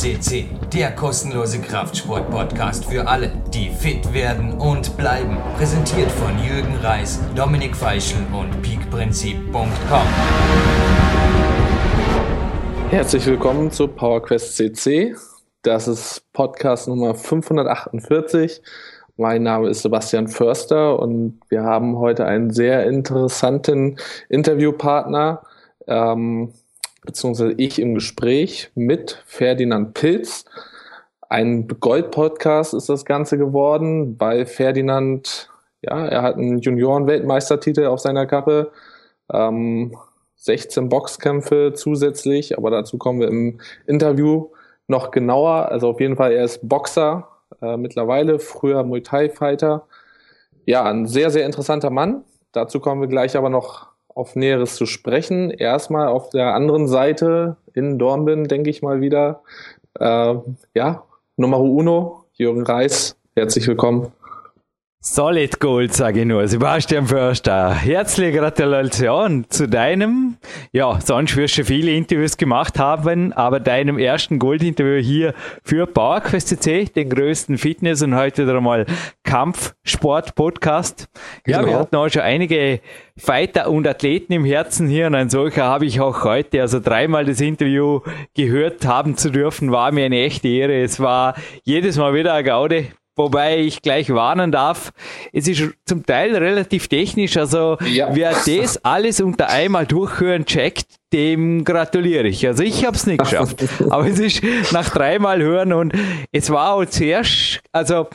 CC, der kostenlose Kraftsport-Podcast für alle, die fit werden und bleiben. Präsentiert von Jürgen Reis, Dominik Feischl und peakprinzip.com. Herzlich willkommen zu PowerQuest CC. Das ist Podcast Nummer 548. Mein Name ist Sebastian Förster und wir haben heute einen sehr interessanten Interviewpartner. Ähm, beziehungsweise ich im Gespräch mit Ferdinand Pilz. Ein Gold-Podcast ist das Ganze geworden, weil Ferdinand, ja, er hat einen Junioren-Weltmeistertitel auf seiner Kappe, ähm, 16 Boxkämpfe zusätzlich, aber dazu kommen wir im Interview noch genauer. Also auf jeden Fall, er ist Boxer äh, mittlerweile, früher Muay Thai-Fighter. Ja, ein sehr, sehr interessanter Mann. Dazu kommen wir gleich aber noch auf Näheres zu sprechen. Erstmal auf der anderen Seite in Dornbin, denke ich mal wieder. Äh, ja, Nummer uno, Jürgen Reis, herzlich willkommen. Solid Gold, sage ich nur. Sebastian Förster, herzliche Gratulation zu deinem, ja, sonst wirst du viele Interviews gemacht haben, aber deinem ersten Gold-Interview hier für PowerQuest CC, den größten Fitness- und heute wieder mal Kampfsport-Podcast. Ja, genau. wir hatten auch schon einige Fighter und Athleten im Herzen hier und ein solcher habe ich auch heute. Also dreimal das Interview gehört haben zu dürfen, war mir eine echte Ehre. Es war jedes Mal wieder eine Gaude. Wobei ich gleich warnen darf, es ist zum Teil relativ technisch. Also ja. wer das alles unter einmal durchhören checkt, dem gratuliere ich. Also ich habe es nicht geschafft. Aber es ist nach dreimal hören und es war auch zuerst, also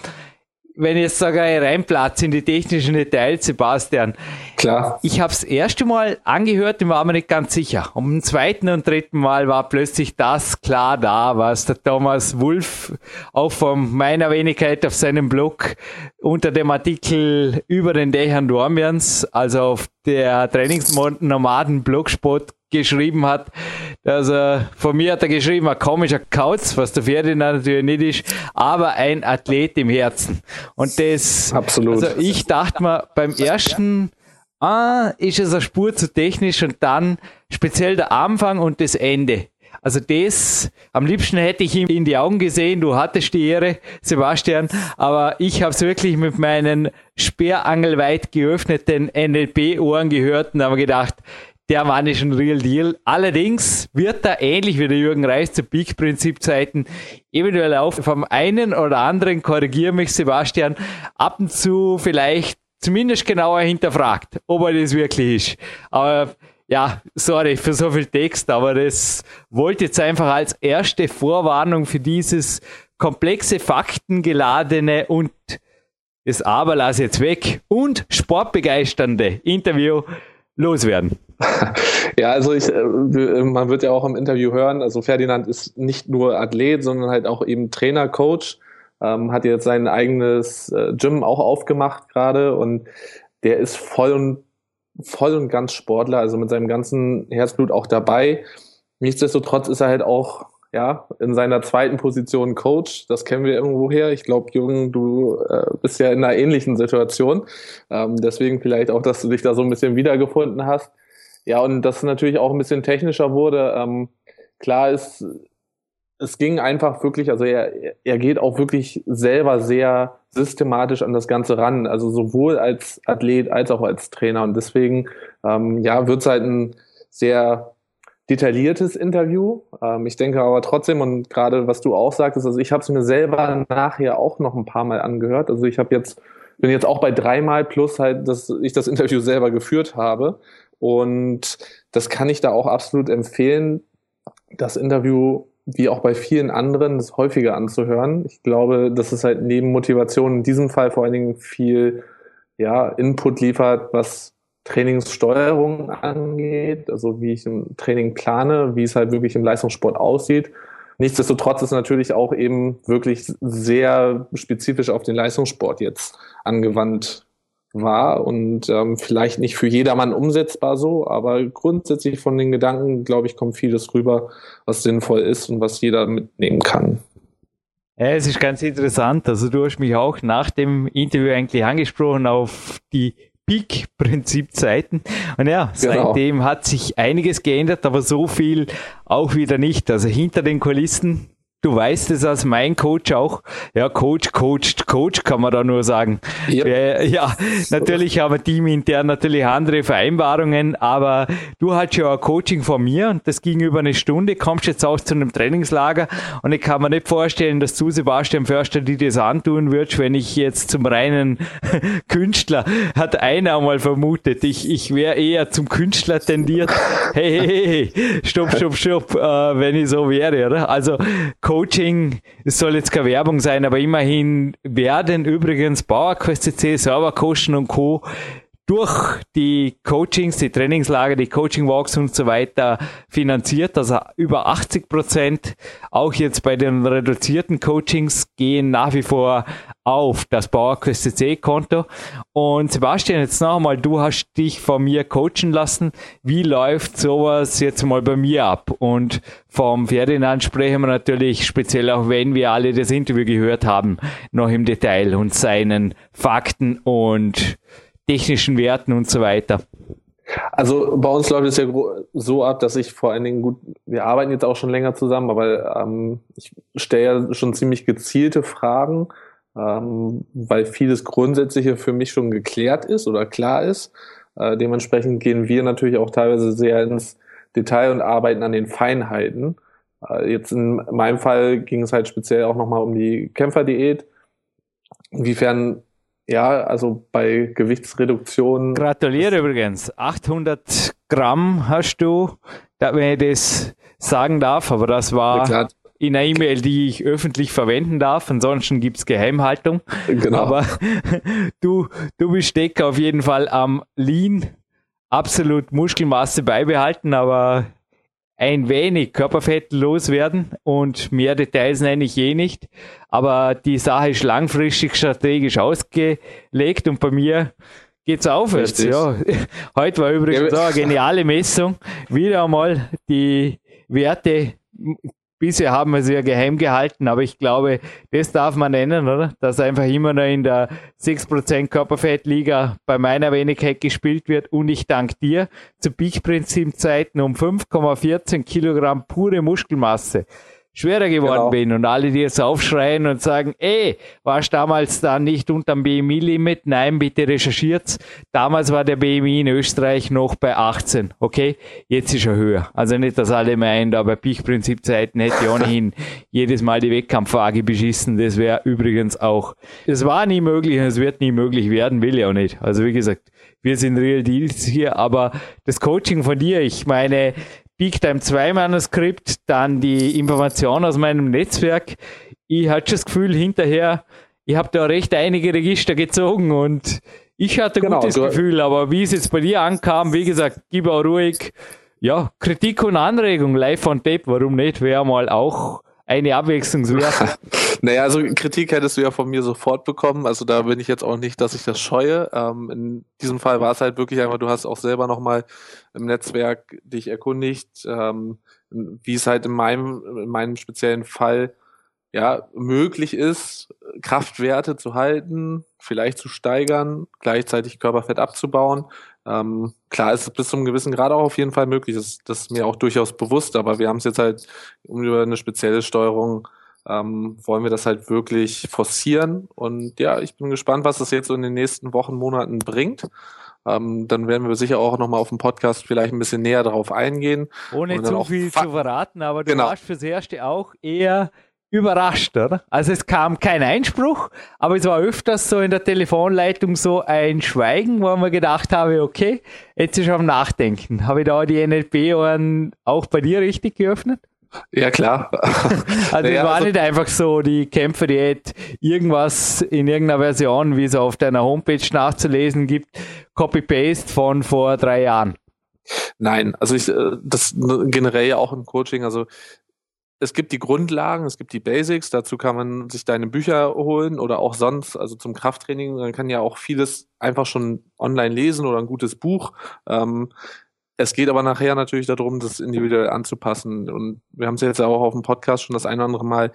wenn ich jetzt sage, reinplatz in die technischen Details, Sebastian. Klar. Ich habe das erste Mal angehört und war mir nicht ganz sicher. Um zweiten und dritten Mal war plötzlich das klar da, was der Thomas Wulff auch von meiner Wenigkeit auf seinem Blog unter dem Artikel über den Dächern Dormians, also auf der Trainingsnomaden Blogspot geschrieben hat. Also von mir hat er geschrieben, ein komischer Kauz, was der Ferdinand natürlich nicht ist, aber ein Athlet im Herzen. Und das, Absolut. also ich dachte mir beim ersten, ah, ist es eine Spur zu technisch und dann speziell der Anfang und das Ende. Also das, am liebsten hätte ich ihm in die Augen gesehen, du hattest die Ehre, Sebastian, aber ich habe es wirklich mit meinen sperrangelweit geöffneten NLP-Ohren gehört und habe gedacht, der Mann ist ein Real Deal. Allerdings wird er ähnlich wie der Jürgen Reis zu Peak-Prinzip-Zeiten eventuell auch vom einen oder anderen, korrigiere mich Sebastian, ab und zu vielleicht zumindest genauer hinterfragt, ob er das wirklich ist. Aber ja, sorry für so viel Text, aber das wollte jetzt einfach als erste Vorwarnung für dieses komplexe, faktengeladene und das Aber lass jetzt weg und sportbegeisternde Interview loswerden. Ja, also ich, äh, man wird ja auch im Interview hören, also Ferdinand ist nicht nur Athlet, sondern halt auch eben Trainer, Coach, ähm, hat jetzt sein eigenes äh, Gym auch aufgemacht gerade und der ist voll und voll und ganz Sportler, also mit seinem ganzen Herzblut auch dabei. Nichtsdestotrotz ist er halt auch ja, in seiner zweiten Position Coach. Das kennen wir irgendwo her. Ich glaube, Jürgen, du äh, bist ja in einer ähnlichen Situation. Ähm, deswegen vielleicht auch, dass du dich da so ein bisschen wiedergefunden hast. Ja, und das natürlich auch ein bisschen technischer wurde. Ähm, klar ist, es ging einfach wirklich, also er, er geht auch wirklich selber sehr systematisch an das Ganze ran. Also sowohl als Athlet als auch als Trainer. Und deswegen, ähm, ja, wird es halt ein sehr detailliertes Interview. Ähm, ich denke aber trotzdem, und gerade was du auch sagtest, also ich habe es mir selber nachher auch noch ein paar Mal angehört. Also ich habe jetzt, bin jetzt auch bei dreimal plus halt, dass ich das Interview selber geführt habe. Und das kann ich da auch absolut empfehlen, das Interview wie auch bei vielen anderen, das häufiger anzuhören. Ich glaube, dass es halt neben Motivation in diesem Fall vor allen Dingen viel ja, Input liefert, was Trainingssteuerung angeht, also wie ich ein Training plane, wie es halt wirklich im Leistungssport aussieht. Nichtsdestotrotz ist natürlich auch eben wirklich sehr spezifisch auf den Leistungssport jetzt angewandt war und ähm, vielleicht nicht für jedermann umsetzbar so, aber grundsätzlich von den Gedanken, glaube ich, kommt vieles rüber, was sinnvoll ist und was jeder mitnehmen kann. Ja, es ist ganz interessant. Also du hast mich auch nach dem Interview eigentlich angesprochen auf die Peak-Prinzip-Zeiten. Und ja, genau. seitdem hat sich einiges geändert, aber so viel auch wieder nicht. Also hinter den Kulissen du weißt es als mein Coach auch. Ja, Coach, Coach, Coach kann man da nur sagen. Ja, ja, natürlich haben wir teamintern natürlich andere Vereinbarungen, aber du hast ja ein Coaching von mir und das ging über eine Stunde, kommst jetzt auch zu einem Trainingslager und ich kann mir nicht vorstellen, dass du, Sebastian Förster, die das antun würdest, wenn ich jetzt zum reinen Künstler, hat einer mal vermutet, ich, ich wäre eher zum Künstler tendiert. Hey, hey, hey, stopp, stopp, stopp, äh, wenn ich so wäre, oder? Also Coaching, es soll jetzt keine Werbung sein, aber immerhin werden übrigens PowerQuest CC, Servercoachen und Co durch die Coachings, die Trainingslager, die Coaching Walks und so weiter finanziert. Also über 80 Prozent, auch jetzt bei den reduzierten Coachings, gehen nach wie vor auf das PowerQuest CC Konto. Und Sebastian, jetzt noch einmal, du hast dich von mir coachen lassen. Wie läuft sowas jetzt mal bei mir ab? Und vom Ferdinand sprechen wir natürlich, speziell auch wenn wir alle das Interview gehört haben, noch im Detail und seinen Fakten und technischen Werten und so weiter? Also bei uns läuft es ja so ab, dass ich vor allen Dingen gut, wir arbeiten jetzt auch schon länger zusammen, aber ähm, ich stelle ja schon ziemlich gezielte Fragen, ähm, weil vieles Grundsätzliche für mich schon geklärt ist oder klar ist. Äh, dementsprechend gehen wir natürlich auch teilweise sehr ins Detail und arbeiten an den Feinheiten. Äh, jetzt in meinem Fall ging es halt speziell auch nochmal um die Kämpferdiät. Inwiefern ja, also bei Gewichtsreduktion. Gratuliere übrigens. 800 Gramm hast du, wenn ich das sagen darf, aber das war in einer E-Mail, die ich öffentlich verwenden darf. Ansonsten gibt's Geheimhaltung. Genau. Aber du, du bist Decker auf jeden Fall am Lean. Absolut Muskelmasse beibehalten, aber ein wenig Körperfett loswerden und mehr Details nenne ich eh nicht. Aber die Sache ist langfristig strategisch ausgelegt und bei mir geht's aufwärts. Ja. Heute war übrigens ja, eine geniale Messung. Wieder einmal die Werte Bisher haben wir sie ja geheim gehalten, aber ich glaube, das darf man nennen, oder? Dass einfach immer noch in der 6% Körperfettliga bei meiner Wenigkeit gespielt wird und ich dank dir zu Peak-Prinzip-Zeiten um 5,14 Kilogramm pure Muskelmasse schwerer geworden genau. bin und alle, die jetzt aufschreien und sagen, ey, warst damals da nicht unterm BMI-Limit? Nein, bitte recherchiert's. Damals war der BMI in Österreich noch bei 18, okay? Jetzt ist er höher. Also nicht, dass alle meinen, aber Peak-Prinzip-Zeiten hätte ich ohnehin jedes Mal die Wettkampfwaage beschissen. Das wäre übrigens auch, es war nie möglich und es wird nie möglich werden, will ich auch nicht. Also wie gesagt, wir sind Real Deals hier, aber das Coaching von dir, ich meine, Big Time 2 Manuskript, dann die Information aus meinem Netzwerk. Ich hatte das Gefühl hinterher, ich habe da recht einige Register gezogen und ich hatte ein genau, gutes Gefühl, aber wie es jetzt bei dir ankam, wie gesagt, gib auch ruhig, ja, Kritik und Anregung live on tape, warum nicht, wäre mal auch eine Abwechslungswert. naja, also Kritik hättest du ja von mir sofort bekommen. Also da bin ich jetzt auch nicht, dass ich das scheue. Ähm, in diesem Fall war es halt wirklich einfach, du hast auch selber nochmal im Netzwerk dich erkundigt, ähm, wie es halt in meinem, in meinem speziellen Fall ja möglich ist, Kraftwerte zu halten, vielleicht zu steigern, gleichzeitig Körperfett abzubauen. Ähm, klar ist es bis zu einem gewissen Grad auch auf jeden Fall möglich. Das, das ist mir auch durchaus bewusst, aber wir haben es jetzt halt über eine spezielle Steuerung ähm, wollen wir das halt wirklich forcieren. Und ja, ich bin gespannt, was das jetzt so in den nächsten Wochen, Monaten bringt. Ähm, dann werden wir sicher auch nochmal auf dem Podcast vielleicht ein bisschen näher darauf eingehen. Ohne zu viel zu verraten, aber du genau. warst fürs Erste auch eher überrascht, oder? Also es kam kein Einspruch, aber es war öfters so in der Telefonleitung so ein Schweigen, wo man gedacht habe, okay, jetzt ist am Nachdenken. Habe ich da die NLP-Ohren auch bei dir richtig geöffnet? Ja, klar. also naja, es war also nicht einfach so die Kämpfe, die Kämpferdiät, irgendwas in irgendeiner Version, wie es auf deiner Homepage nachzulesen gibt, Copy-Paste von vor drei Jahren. Nein, also ich, äh, das generell ja auch im Coaching, also es gibt die Grundlagen, es gibt die Basics, dazu kann man sich deine Bücher holen oder auch sonst, also zum Krafttraining, man kann ja auch vieles einfach schon online lesen oder ein gutes Buch. Ähm, es geht aber nachher natürlich darum, das individuell anzupassen. Und wir haben es jetzt auch auf dem Podcast schon das ein oder andere Mal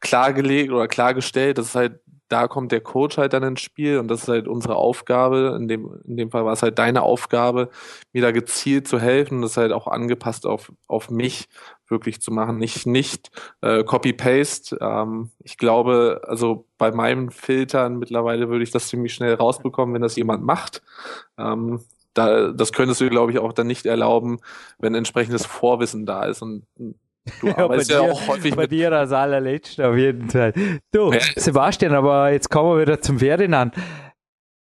klargelegt oder klargestellt, dass es halt da kommt der Coach halt dann ins Spiel und das ist halt unsere Aufgabe. In dem, in dem Fall war es halt deine Aufgabe, mir da gezielt zu helfen und das halt auch angepasst auf, auf mich wirklich zu machen. Nicht, nicht äh, Copy-Paste. Ähm, ich glaube, also bei meinen Filtern mittlerweile würde ich das ziemlich schnell rausbekommen, wenn das jemand macht. Ähm, da, das könntest du, glaube ich, auch dann nicht erlauben, wenn entsprechendes Vorwissen da ist. Und Du ja, arbeitest ja auch häufig bei mit dir als allerletzter auf jeden Fall. Du, ja. Sebastian, aber jetzt kommen wir wieder zum Ferdinand.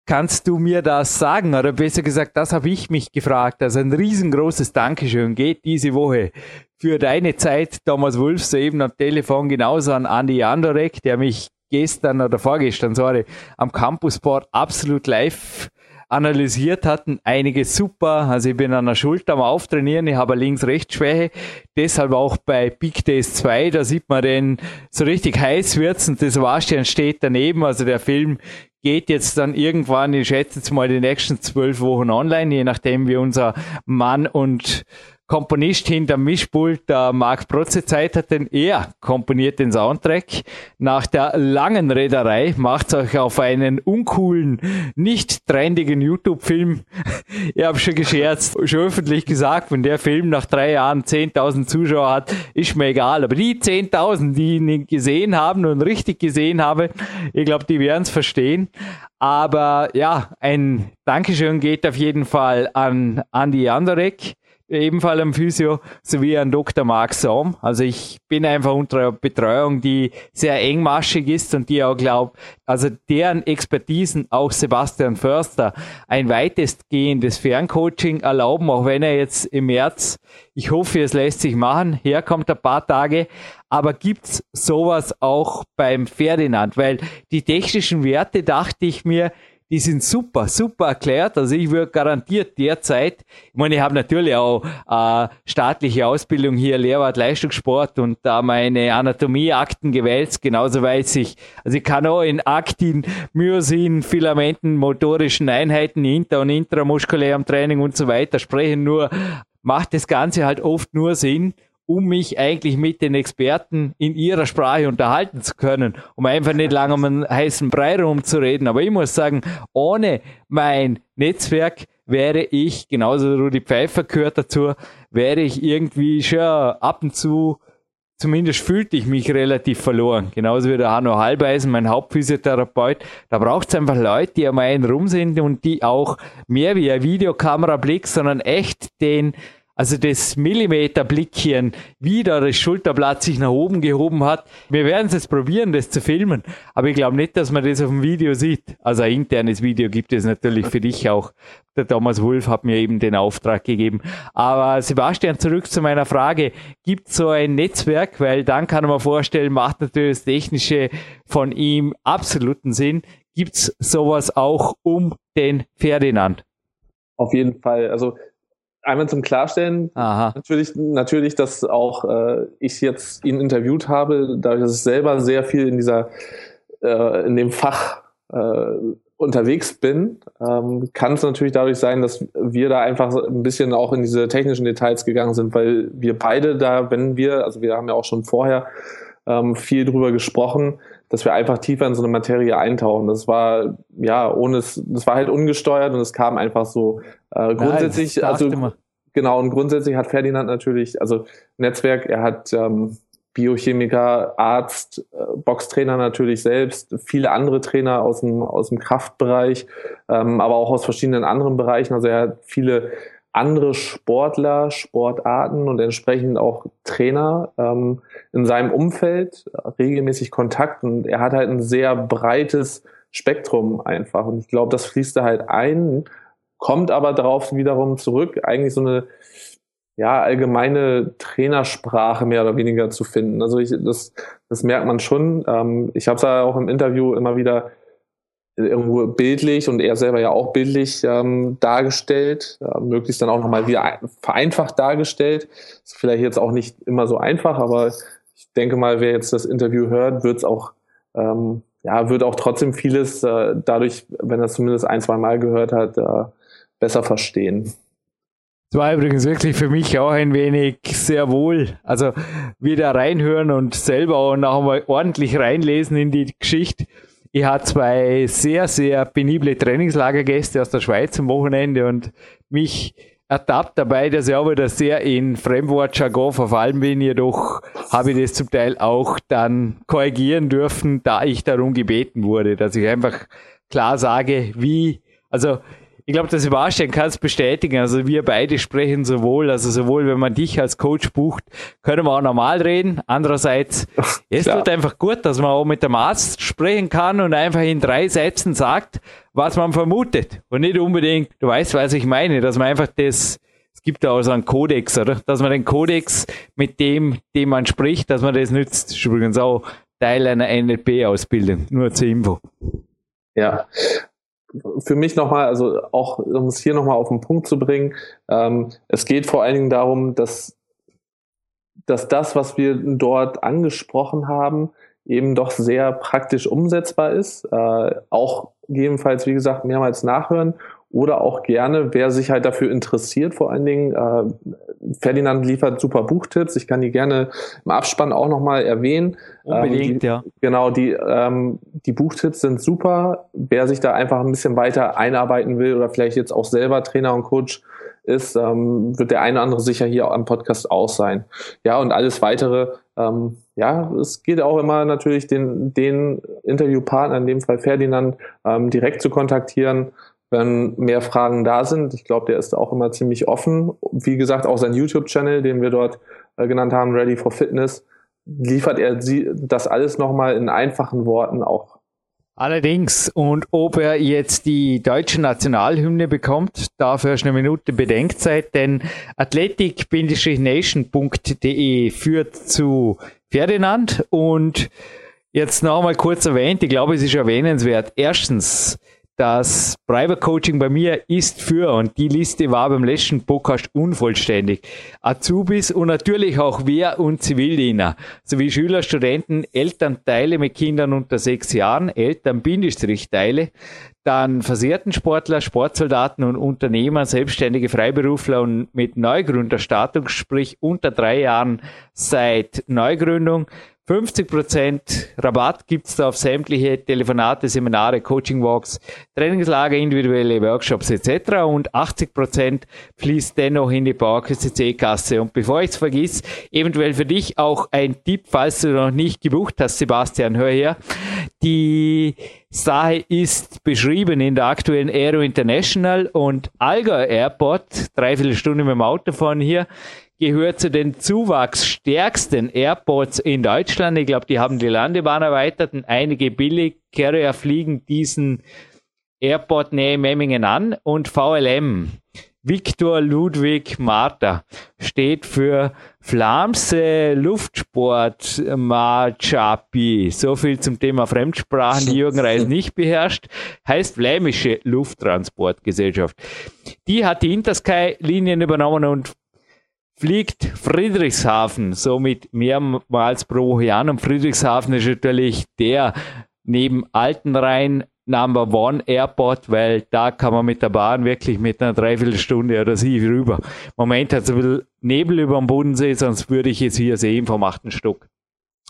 Kannst du mir das sagen? Oder besser gesagt, das habe ich mich gefragt. Also ein riesengroßes Dankeschön geht diese Woche für deine Zeit, Thomas Wulff, soeben am Telefon genauso an Andy Andorek, der mich gestern oder vorgestern, sorry, am Campusport absolut live analysiert hatten. Einige super. Also ich bin an der Schulter am Auftrainieren. Ich habe Links-Rechts-Schwäche. Deshalb auch bei Big Days 2, da sieht man den so richtig heiß wird's und das Warstein steht daneben. Also der Film geht jetzt dann irgendwann, ich schätze jetzt mal die nächsten zwölf Wochen online, je nachdem wie unser Mann und Komponist hinter Mischpult, der Marc Protze Zeit hat, denn er komponiert den Soundtrack. Nach der langen Reederei macht euch auf einen uncoolen, nicht trendigen YouTube-Film. ich habe schon gescherzt, schon öffentlich gesagt, wenn der Film nach drei Jahren 10.000 Zuschauer hat, ist mir egal. Aber die 10.000, die ihn gesehen haben und richtig gesehen haben, ich glaube, die werden es verstehen. Aber ja, ein Dankeschön geht auf jeden Fall an Andy Anderek ebenfalls am Physio, sowie an Dr. Mark Somm. Also ich bin einfach unter einer Betreuung, die sehr engmaschig ist und die auch glaubt, also deren Expertisen, auch Sebastian Förster, ein weitestgehendes Ferncoaching erlauben, auch wenn er jetzt im März, ich hoffe, es lässt sich machen, herkommt ein paar Tage, aber gibt's sowas auch beim Ferdinand? Weil die technischen Werte, dachte ich mir, die sind super, super erklärt. Also ich würde garantiert derzeit, ich meine, ich habe natürlich auch äh, staatliche Ausbildung hier, Lehrwart Leistungssport und da meine Anatomieakten gewählt, genauso weiß ich. Also ich kann auch in Aktin, Myosin, Filamenten, motorischen Einheiten, inter- und intramuskulärem Training und so weiter sprechen, nur macht das Ganze halt oft nur Sinn, um mich eigentlich mit den Experten in ihrer Sprache unterhalten zu können, um einfach nicht lange um einen heißen Brei rumzureden. Aber ich muss sagen, ohne mein Netzwerk wäre ich, genauso Rudi Pfeiffer gehört dazu, wäre ich irgendwie schon ab und zu, zumindest fühlte ich mich relativ verloren. Genauso wie der Hanno Halbeisen, mein Hauptphysiotherapeut. Da braucht es einfach Leute, die am einen rum sind und die auch mehr wie ein Videokamerablick, sondern echt den also das Millimeterblickchen, wie da das Schulterblatt sich nach oben gehoben hat. Wir werden es jetzt probieren, das zu filmen. Aber ich glaube nicht, dass man das auf dem Video sieht. Also ein internes Video gibt es natürlich für dich auch. Der Thomas Wolf hat mir eben den Auftrag gegeben. Aber Sebastian, zurück zu meiner Frage. Gibt es so ein Netzwerk? Weil dann kann man vorstellen, macht natürlich das Technische von ihm absoluten Sinn. Gibt es sowas auch um den Ferdinand? Auf jeden Fall. Also Einmal zum Klarstellen, Aha. natürlich, natürlich, dass auch äh, ich jetzt ihn interviewt habe, dadurch, dass ich selber sehr viel in dieser, äh, in dem Fach äh, unterwegs bin, ähm, kann es natürlich dadurch sein, dass wir da einfach ein bisschen auch in diese technischen Details gegangen sind, weil wir beide da, wenn wir, also wir haben ja auch schon vorher ähm, viel drüber gesprochen, dass wir einfach tiefer in so eine Materie eintauchen. Das war, ja, ohne es, das war halt ungesteuert und es kam einfach so. Äh, grundsätzlich, Nein, also, immer. genau, und grundsätzlich hat Ferdinand natürlich, also Netzwerk, er hat ähm, Biochemiker, Arzt, äh, Boxtrainer natürlich selbst, viele andere Trainer aus dem, aus dem Kraftbereich, ähm, aber auch aus verschiedenen anderen Bereichen. Also er hat viele andere Sportler, Sportarten und entsprechend auch Trainer ähm, in seinem Umfeld regelmäßig Kontakt und er hat halt ein sehr breites Spektrum einfach und ich glaube, das fließt da halt ein, kommt aber darauf wiederum zurück, eigentlich so eine ja, allgemeine Trainersprache mehr oder weniger zu finden. Also ich, das, das merkt man schon. Ähm, ich habe es ja auch im Interview immer wieder irgendwo bildlich und er selber ja auch bildlich ähm, dargestellt, äh, möglichst dann auch nochmal wieder vereinfacht dargestellt. Ist vielleicht jetzt auch nicht immer so einfach, aber ich denke mal, wer jetzt das Interview hört, wird es auch, ähm, ja, wird auch trotzdem vieles äh, dadurch, wenn er es zumindest ein, zwei Mal gehört hat, äh, besser verstehen. Das war übrigens wirklich für mich auch ein wenig sehr wohl. Also wieder reinhören und selber auch noch einmal ordentlich reinlesen in die Geschichte Ich hatte zwei sehr, sehr penible Trainingslagergäste aus der Schweiz am Wochenende und mich ertappt dabei, dass ich auch wieder sehr in Fremdwortjargon verfallen bin. Jedoch habe ich das zum Teil auch dann korrigieren dürfen, da ich darum gebeten wurde, dass ich einfach klar sage, wie, also ich glaube, dass Sebastian kann es bestätigen. Also wir beide sprechen sowohl, also sowohl wenn man dich als Coach bucht, können wir auch normal reden. Andererseits, es tut einfach gut, dass man auch mit dem Arzt sprechen kann und einfach in drei Sätzen sagt, was man vermutet. Und nicht unbedingt, du weißt, was ich meine, dass man einfach das, es gibt da auch so einen Kodex, oder? Dass man den Kodex mit dem, dem man spricht, dass man das nützt. Das ist übrigens auch Teil einer NLP-Ausbildung, nur zur Info. Ja, für mich nochmal, also auch um es hier nochmal auf den Punkt zu bringen, ähm, es geht vor allen Dingen darum, dass, dass das, was wir dort angesprochen haben, eben doch sehr praktisch umsetzbar ist. Äh, auch gegebenenfalls, wie gesagt, mehrmals nachhören oder auch gerne, wer sich halt dafür interessiert, vor allen Dingen, äh, Ferdinand liefert super Buchtipps. Ich kann die gerne im Abspann auch nochmal erwähnen. Unbedingt, ähm, die, ja. Genau, die, ähm, die Buchtipps sind super. Wer sich da einfach ein bisschen weiter einarbeiten will oder vielleicht jetzt auch selber Trainer und Coach ist, ähm, wird der eine oder andere sicher hier am Podcast auch sein. Ja, und alles weitere, ähm, ja, es geht auch immer natürlich den, den Interviewpartner, in dem Fall Ferdinand, ähm, direkt zu kontaktieren wenn mehr Fragen da sind. Ich glaube, der ist auch immer ziemlich offen. Wie gesagt, auch sein YouTube-Channel, den wir dort äh, genannt haben, Ready for Fitness, liefert er sie, das alles nochmal in einfachen Worten auch. Allerdings, und ob er jetzt die deutsche Nationalhymne bekommt, dafür ist eine Minute Bedenkzeit, denn athletic-nation.de führt zu Ferdinand und jetzt nochmal kurz erwähnt, ich glaube, es ist erwähnenswert. Erstens, das Private Coaching bei mir ist für, und die Liste war beim letzten Podcast unvollständig, Azubis und natürlich auch Wehr- und Zivildiener, sowie Schüler, Studenten, Elternteile mit Kindern unter sechs Jahren, Eltern-Teile, dann versehrten Sportler, Sportsoldaten und Unternehmer, selbstständige Freiberufler und mit Neugründerstatus, sprich unter drei Jahren seit Neugründung, 50% Rabatt gibt's da auf sämtliche Telefonate, Seminare, Coaching-Walks, Trainingslager, individuelle Workshops etc. Und 80% fließt dennoch in die Bauke CC-Kasse. Und bevor ich es vergiss, eventuell für dich auch ein Tipp, falls du noch nicht gebucht hast, Sebastian, hör her. Die Sache ist beschrieben in der aktuellen Aero International und Alga Airport, dreiviertel Stunde mit dem Auto von hier, gehört zu den zuwachsstärksten Airports in Deutschland. Ich glaube, die haben die Landebahn erweitert und einige Billig-Carrier fliegen diesen Airport nähe Memmingen an und VLM, Victor Ludwig Marta, steht für Flamse Luftsport Machapi. So viel zum Thema Fremdsprachen, die Jürgen Reis nicht beherrscht. Heißt Flämische Lufttransportgesellschaft. Die hat die Intersky-Linien übernommen und fliegt Friedrichshafen somit mehrmals pro Jahr. Und Friedrichshafen ist natürlich der neben Altenrhein Number One Airport, weil da kann man mit der Bahn wirklich mit einer Dreiviertelstunde oder sie rüber. Im Moment hat es ein bisschen Nebel über dem Bodensee, sonst würde ich es hier sehen vom achten Stock.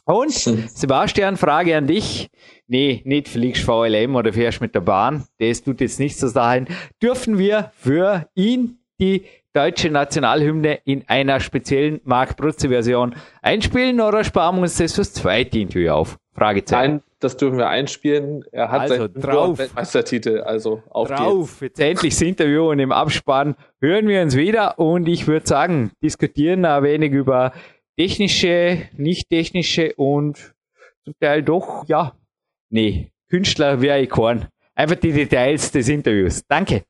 Und Sebastian, Frage an dich. Nee, nicht fliegst VLM oder fährst mit der Bahn. Das tut jetzt nicht so sein. Dürfen wir für ihn die deutsche Nationalhymne in einer speziellen Mark Brutze-Version einspielen oder sparen wir uns das fürs zweite Interview auf? Fragezeichen. Nein, das dürfen wir einspielen. Er hat also, seinen drauf. Weltmeistertitel, also auf drauf. Jetzt endlich das Interview und im Abspann hören wir uns wieder und ich würde sagen, diskutieren ein wenig über technische, nicht technische und zum Teil doch, ja, nee, Künstler wäre ich kein. Einfach die Details des Interviews. Danke.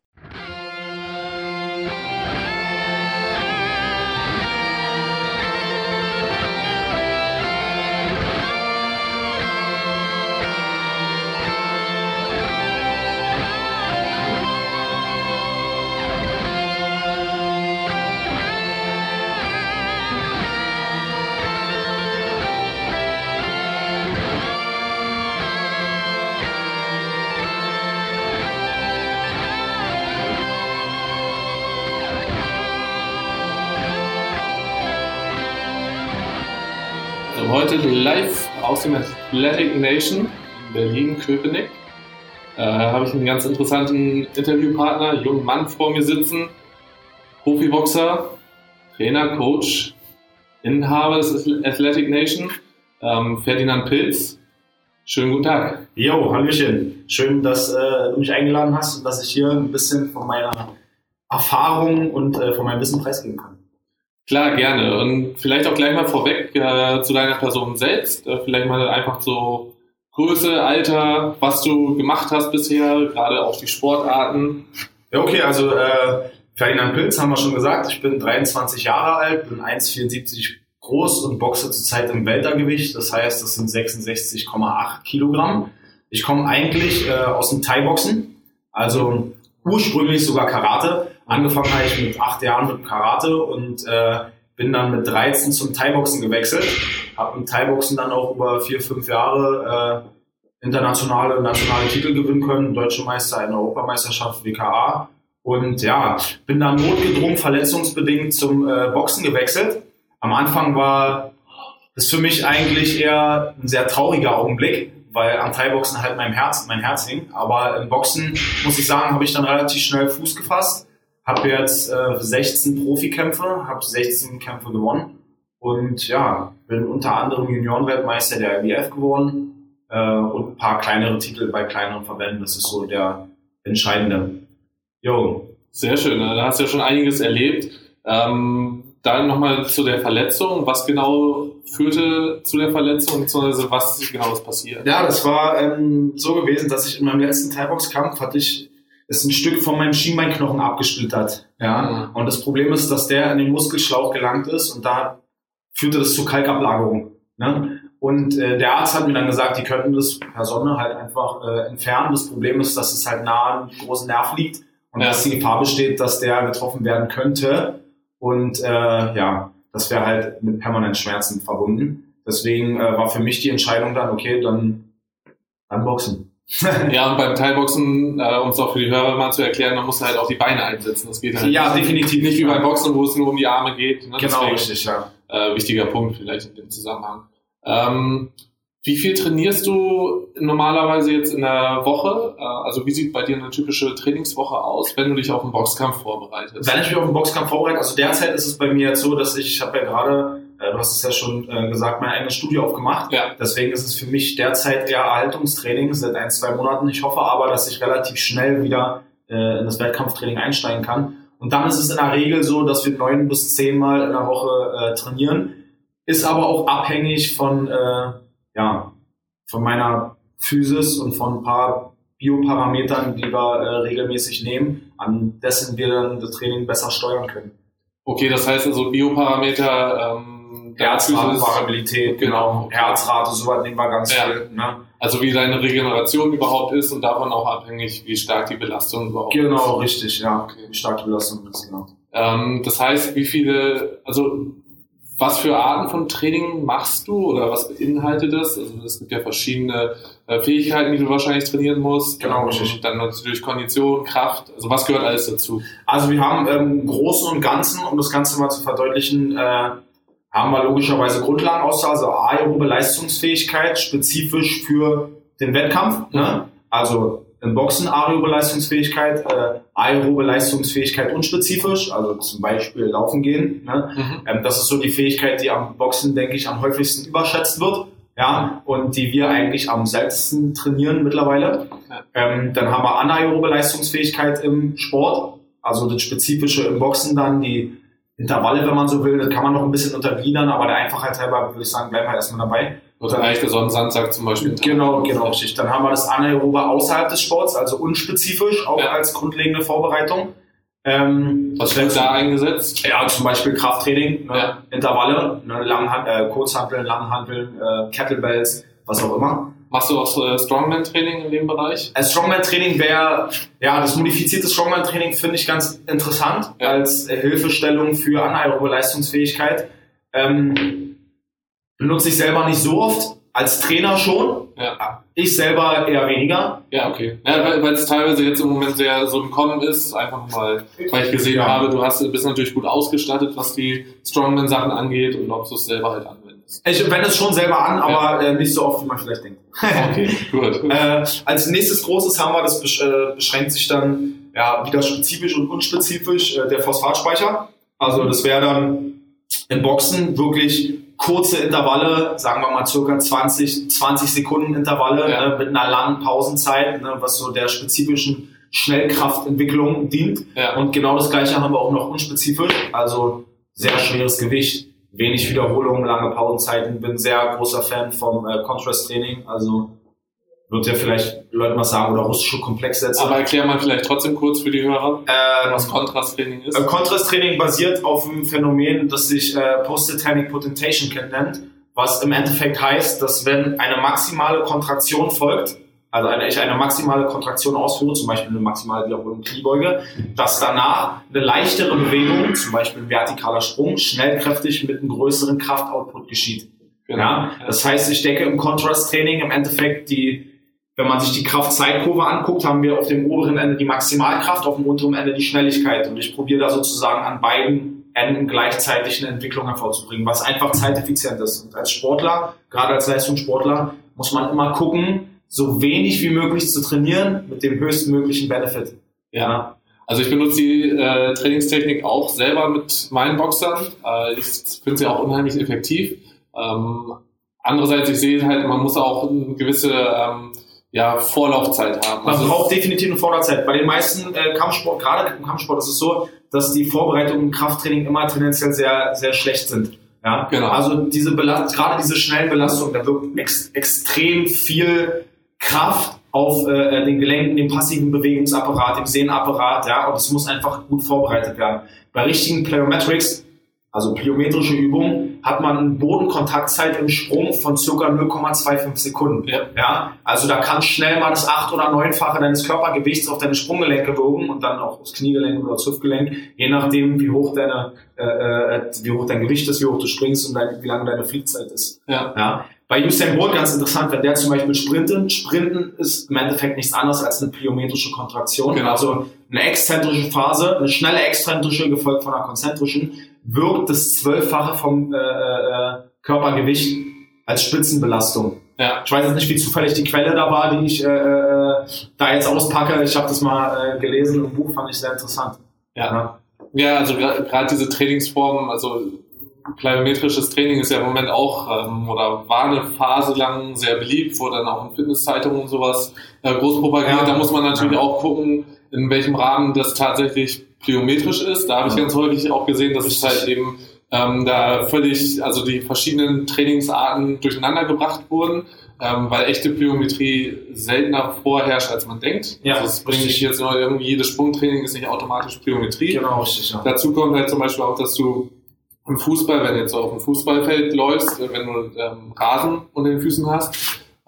Heute live aus dem Athletic Nation. in Berlin, Köpenick. Äh, habe ich einen ganz interessanten Interviewpartner, jungen Mann vor mir sitzen, Profiboxer, Trainer, Coach, Inhaber des Athletic Nation, ähm, Ferdinand Pilz. Schönen guten Tag. Jo, Hallöchen. Schön, dass äh, du mich eingeladen hast und dass ich hier ein bisschen von meiner Erfahrung und äh, von meinem Wissen preisgeben kann. Klar, gerne. Und vielleicht auch gleich mal vorweg äh, zu deiner Person selbst. Äh, vielleicht mal einfach so Größe, Alter, was du gemacht hast bisher, gerade auch die Sportarten. Ja, okay, also äh, Ferdinand Pilz haben wir schon gesagt. Ich bin 23 Jahre alt, bin 1,74 groß und boxe zurzeit im Weltergewicht. Das heißt, das sind 66,8 Kilogramm. Ich komme eigentlich äh, aus dem Thai-Boxen, also ursprünglich sogar Karate. Angefangen habe ich mit acht Jahren mit Karate und äh, bin dann mit 13 zum Thai-Boxen gewechselt. Habe im Thai-Boxen dann auch über vier, fünf Jahre äh, internationale und nationale Titel gewinnen können. Deutsche Meister in der Europameisterschaft WKA. Und ja, bin dann notgedrungen, verletzungsbedingt zum äh, Boxen gewechselt. Am Anfang war es für mich eigentlich eher ein sehr trauriger Augenblick, weil am Thai-Boxen halt mein Herz, mein Herz hing. Aber im Boxen, muss ich sagen, habe ich dann relativ schnell Fuß gefasst habe jetzt äh, 16 Profikämpfe, habe 16 Kämpfe gewonnen und ja, bin unter anderem Juniorenweltmeister der IBF geworden äh, und ein paar kleinere Titel bei kleineren Verbänden. Das ist so der entscheidende. Jo. Sehr schön, da hast du ja schon einiges erlebt. Ähm, dann nochmal zu der Verletzung. Was genau führte zu der Verletzung, beziehungsweise was genau ist passiert? Ja, das war ähm, so gewesen, dass ich in meinem letzten Thai-Box-Kampf hatte ich ist ein Stück von meinem Schienbeinknochen abgesplittert. Ja. Mhm. Und das Problem ist, dass der in den Muskelschlauch gelangt ist und da führte das zu Kalkablagerung. Ne? Und äh, der Arzt hat mir dann gesagt, die könnten das per Sonne halt einfach äh, entfernen. Das Problem ist, dass es halt nah am großen Nerv liegt und ja. dass die Gefahr besteht, dass der getroffen werden könnte. Und äh, ja, das wäre halt mit permanent Schmerzen verbunden. Deswegen äh, war für mich die Entscheidung dann, okay, dann, dann boxen. ja, und beim Teilboxen, äh, um es auch für die Hörer mal zu erklären, man muss halt auch die Beine einsetzen. Das geht halt ja, definitiv nicht wie beim Boxen, wo es nur um die Arme geht. Ne? Genau, Deswegen, richtig, ja. Äh, wichtiger Punkt vielleicht in dem Zusammenhang. Ähm, wie viel trainierst du normalerweise jetzt in der Woche? Äh, also wie sieht bei dir eine typische Trainingswoche aus, wenn du dich auf einen Boxkampf vorbereitest? Wenn ich mich auf einen Boxkampf vorbereite, also derzeit ist es bei mir jetzt so, dass ich, ich habe ja gerade du hast es ja schon äh, gesagt, mein eigenes Studio aufgemacht. Ja. Deswegen ist es für mich derzeit eher Erhaltungstraining seit ein, zwei Monaten. Ich hoffe aber, dass ich relativ schnell wieder äh, in das Wettkampftraining einsteigen kann. Und dann ist es in der Regel so, dass wir neun bis zehn Mal in der Woche äh, trainieren. Ist aber auch abhängig von, äh, ja, von meiner Physis und von ein paar Bioparametern, die wir äh, regelmäßig nehmen, an dessen wir dann das Training besser steuern können. Okay, das heißt also Bioparameter, ähm Herzratenvariabilität, genau. genau. Herzrate, sowas nehmen wir ganz ja. viel. Ne? Also wie deine Regeneration überhaupt ist und davon auch abhängig, wie stark die Belastung überhaupt genau, ist. Genau, richtig, ja. Okay. Wie stark die Belastung ist, genau. Ähm, das heißt, wie viele, also was für Arten von Training machst du oder was beinhaltet das? Also es gibt ja verschiedene äh, Fähigkeiten, die du wahrscheinlich trainieren musst. Genau, richtig. Dann natürlich Kondition, Kraft. Also was gehört alles dazu? Also wir haben im ähm, Großen und Ganzen, um das Ganze mal zu verdeutlichen, äh, haben wir logischerweise Grundlagenausdauer, also aerobe Leistungsfähigkeit, spezifisch für den Wettkampf. Ne? Also im Boxen aerobe Leistungsfähigkeit, äh, aerobe Leistungsfähigkeit unspezifisch, also zum Beispiel laufen gehen. Ne? Mhm. Ähm, das ist so die Fähigkeit, die am Boxen, denke ich, am häufigsten überschätzt wird. Ja, und die wir eigentlich am seltensten trainieren mittlerweile. Ähm, dann haben wir anaerobe Leistungsfähigkeit im Sport, also das Spezifische im Boxen dann, die Intervalle, wenn man so will, das kann man noch ein bisschen untergliedern, aber der Einfachheit halber würde ich sagen, bleiben wir erstmal dabei. Oder reicht der Sonnensandsack zum Beispiel. Genau, genau, richtig. Dann haben wir das Anaerobe außerhalb des Sports, also unspezifisch, auch ja. als grundlegende Vorbereitung. Ähm, Was wird da eingesetzt? Ja, zum Beispiel Krafttraining, ne, ja. Intervalle, ne, Langhand äh, Kurzhanteln, Langhanteln, äh, Kettlebells, was auch immer. Machst du auch so äh, Strongman-Training in dem Bereich? Äh, Strongman-Training wäre, ja, das modifizierte Strongman-Training finde ich ganz interessant ja. als äh, Hilfestellung für anaerobe Leistungsfähigkeit. Ähm, benutze ich selber nicht so oft, als Trainer schon. Ja. Ich selber eher weniger. Ja, okay. Ja, weil es teilweise jetzt im Moment sehr so im Kommen ist, einfach mal, weil ich gesehen ja. habe, du hast, bist natürlich gut ausgestattet, was die Strongman-Sachen angeht und ob du es selber halt anwendest. Ich wende es schon selber an, aber ja. äh, nicht so oft, wie man vielleicht denkt. okay, gut. äh, als nächstes großes haben wir, das äh, beschränkt sich dann ja wieder spezifisch und unspezifisch, äh, der Phosphatspeicher. Also das wäre dann im Boxen wirklich kurze Intervalle, sagen wir mal circa 20, 20 Sekunden Intervalle ja. ne, mit einer langen Pausenzeit, ne, was so der spezifischen Schnellkraftentwicklung dient. Ja. Und genau das gleiche haben wir auch noch unspezifisch, also sehr schweres Gewicht, wenig Wiederholungen, lange Pausenzeiten. Bin sehr großer Fan vom äh, Contrast-Training, also wird ja vielleicht Leuten was sagen oder russische Komplexsätze. Aber erklär mal vielleicht trotzdem kurz für die Hörer, äh, was Contrast-Training ist. Äh, Contrast-Training basiert auf einem Phänomen, das sich äh, Post-Tetanic Potentation nennt, was im Endeffekt heißt, dass wenn eine maximale Kontraktion folgt, also eine, ich eine maximale Kontraktion ausführe, zum Beispiel eine maximale Wiederholung Kniebeuge, dass danach eine leichtere Bewegung, zum Beispiel ein vertikaler Sprung, schnellkräftig mit einem größeren Kraftoutput geschieht. Genau. Ja, das heißt, ich denke im Contrast-Training im Endeffekt die wenn man sich die Kraftzeitkurve anguckt, haben wir auf dem oberen Ende die Maximalkraft, auf dem unteren Ende die Schnelligkeit. Und ich probiere da sozusagen an beiden Enden gleichzeitig eine Entwicklung hervorzubringen, was einfach zeiteffizient ist. Und als Sportler, gerade als Leistungssportler, muss man immer gucken, so wenig wie möglich zu trainieren mit dem höchstmöglichen Benefit. Ja. Also ich benutze die äh, Trainingstechnik auch selber mit meinen Boxern. Äh, ich finde sie auch unheimlich effektiv. Ähm, andererseits, ich sehe halt, man muss auch eine gewisse ähm, ja, Vorlaufzeit haben. Man also braucht definitiv eine Vorlaufzeit. Bei den meisten äh, Kampfsport, gerade im Kampfsport, ist es so, dass die Vorbereitungen im Krafttraining immer tendenziell sehr, sehr schlecht sind. Ja, genau. Also diese Belast gerade diese schnellen Belastungen, da wirkt ex extrem viel Kraft auf äh, den Gelenken, dem passiven Bewegungsapparat, dem Sehnapparat, ja, und es muss einfach gut vorbereitet werden. Bei richtigen Plyometrics also plyometrische Übung, hat man eine Bodenkontaktzeit im Sprung von circa 0,25 Sekunden. Ja. ja. Also da kann schnell mal das acht- oder neunfache deines Körpergewichts auf deine Sprunggelenke wirken und dann auch das Kniegelenk oder das Hüftgelenk, je nachdem, wie hoch deine, äh, äh, wie hoch dein Gewicht ist, wie hoch du springst und dein, wie lange deine Fliegzeit ist. Ja. ja. Bei Usain Bolt ganz interessant, wenn der zum Beispiel sprintet, sprinten ist im Endeffekt nichts anderes als eine plyometrische Kontraktion. Genau. Also eine exzentrische Phase, eine schnelle exzentrische gefolgt von einer konzentrischen wirkt das Zwölffache vom äh, äh, Körpergewicht als Spitzenbelastung. Ja. Ich weiß jetzt nicht, wie zufällig die Quelle da war, die ich äh, äh, da jetzt auspacke. Ich habe das mal äh, gelesen im Buch, fand ich sehr interessant. Ja, ja also gerade diese Trainingsformen, also plyometrisches Training ist ja im Moment auch ähm, oder war eine Phase lang sehr beliebt, wurde dann auch in Fitnesszeitungen und sowas äh, groß propagiert. Ja. Da muss man natürlich ja. auch gucken, in welchem Rahmen das tatsächlich plyometrisch ist. Da habe ich ganz häufig auch gesehen, dass es halt eben ähm, da völlig, also die verschiedenen Trainingsarten durcheinander gebracht wurden, ähm, weil echte Plyometrie seltener vorherrscht, als man denkt. Ja, also das bringt nicht jetzt nur irgendwie jedes Sprungtraining ist nicht automatisch Plyometrie. Genau, richtig. Ja. Dazu kommt halt zum Beispiel auch, dass du im Fußball, wenn du jetzt auf dem Fußballfeld läufst, wenn du ähm, Rasen unter den Füßen hast,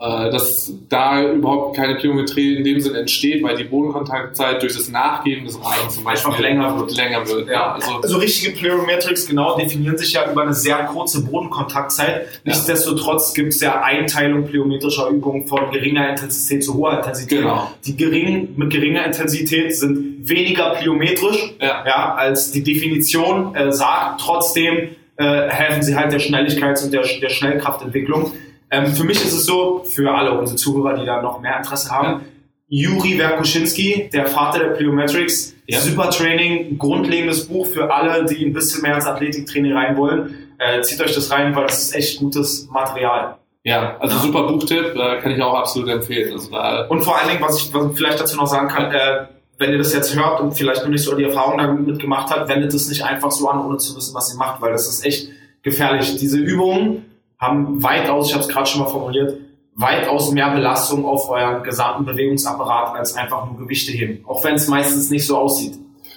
dass da überhaupt keine Plyometrie in dem Sinn entsteht, weil die Bodenkontaktzeit durch das Nachgeben des Rahmens zum Beispiel länger wird. Länger wird ja. Also, also richtige Plyometrics genau definieren sich ja über eine sehr kurze Bodenkontaktzeit. Nichtsdestotrotz gibt es ja Einteilung plyometrischer Übungen von geringer Intensität zu hoher Intensität. Genau. Die gering, mit geringer Intensität sind weniger plyometrisch, ja. ja als die Definition äh, sagt. Trotzdem äh, helfen sie halt der Schnelligkeits- und der, der Schnellkraftentwicklung. Ähm, für mich ist es so, für alle unsere Zuhörer, die da noch mehr Interesse haben, Juri Verkuschinski, der Vater der Plyometrics, ja. super Training, grundlegendes Buch für alle, die ein bisschen mehr ins Athletiktraining rein wollen. Äh, zieht euch das rein, weil das ist echt gutes Material. Ja, also ja. super Buchtipp, äh, kann ich auch absolut empfehlen. Also da und vor allen Dingen, was ich, was ich vielleicht dazu noch sagen kann, äh, wenn ihr das jetzt hört und vielleicht noch nicht so die Erfahrung damit gemacht habt, wendet es nicht einfach so an, ohne zu wissen, was ihr macht, weil das ist echt gefährlich. Diese Übungen haben weitaus, ich habe es gerade schon mal formuliert, weitaus mehr Belastung auf euren gesamten Bewegungsapparat als einfach nur Gewichte heben, auch wenn es meistens nicht so aussieht.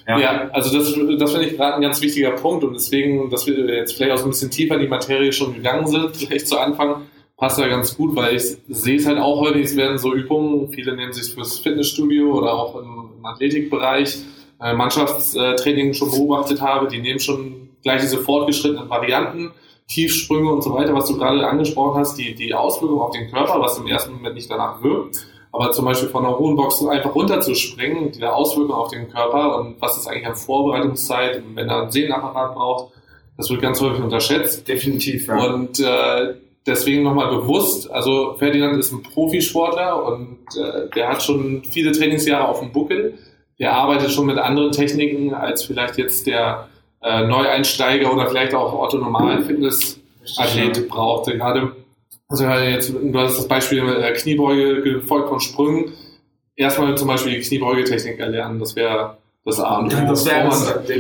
Ja, ja also das, das finde ich gerade ein ganz wichtiger Punkt und deswegen, dass wir jetzt vielleicht auch so ein bisschen tiefer in die Materie schon gegangen sind, vielleicht zu Anfang, passt ja ganz gut, weil ich sehe es halt auch heute, es werden so Übungen, viele nehmen sich fürs Fitnessstudio oder auch im, Athletikbereich, äh, Mannschaftstraining schon beobachtet habe, die nehmen schon gleich diese fortgeschrittenen Varianten Tiefsprünge und so weiter, was du gerade angesprochen hast, die, die Auswirkungen auf den Körper, was im ersten Moment nicht danach wirkt. Aber zum Beispiel von einer hohen Box einfach runterzuspringen, die Auswirkungen auf den Körper und was ist eigentlich an Vorbereitungszeit, wenn er einen Sehnenapparat braucht, das wird ganz häufig unterschätzt. Definitiv, ja. Und äh, deswegen nochmal bewusst, also Ferdinand ist ein Profisportler und äh, der hat schon viele Trainingsjahre auf dem Buckel. Der arbeitet schon mit anderen Techniken als vielleicht jetzt der äh, Neueinsteiger oder vielleicht auch Otto Normal Fitnessathlet brauchte. Gerade, also jetzt, du hast das Beispiel äh, Kniebeuge gefolgt von Sprüngen. Erstmal zum Beispiel die Kniebeugetechnik erlernen, das wäre das Abend. Das wäre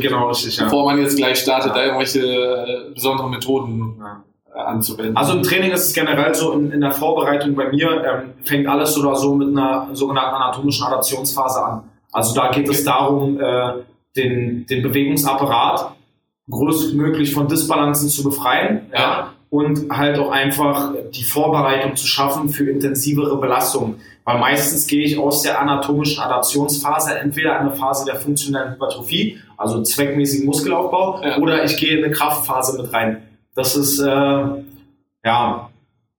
genau richtig, ja. Bevor man jetzt gleich startet, ja. da irgendwelche äh, besonderen Methoden ja. Äh, anzuwenden. Also im Training ist es generell so, in, in der Vorbereitung bei mir ähm, fängt alles oder so mit einer sogenannten anatomischen Adaptionsphase an. Also da geht es darum, äh, den, den Bewegungsapparat größtmöglich von Disbalancen zu befreien ja, und halt auch einfach die Vorbereitung zu schaffen für intensivere Belastungen. Weil meistens gehe ich aus der anatomischen Adaptionsphase entweder eine Phase der funktionellen Hypertrophie, also zweckmäßigen Muskelaufbau, ja. oder ich gehe in eine Kraftphase mit rein. Das ist, äh, ja.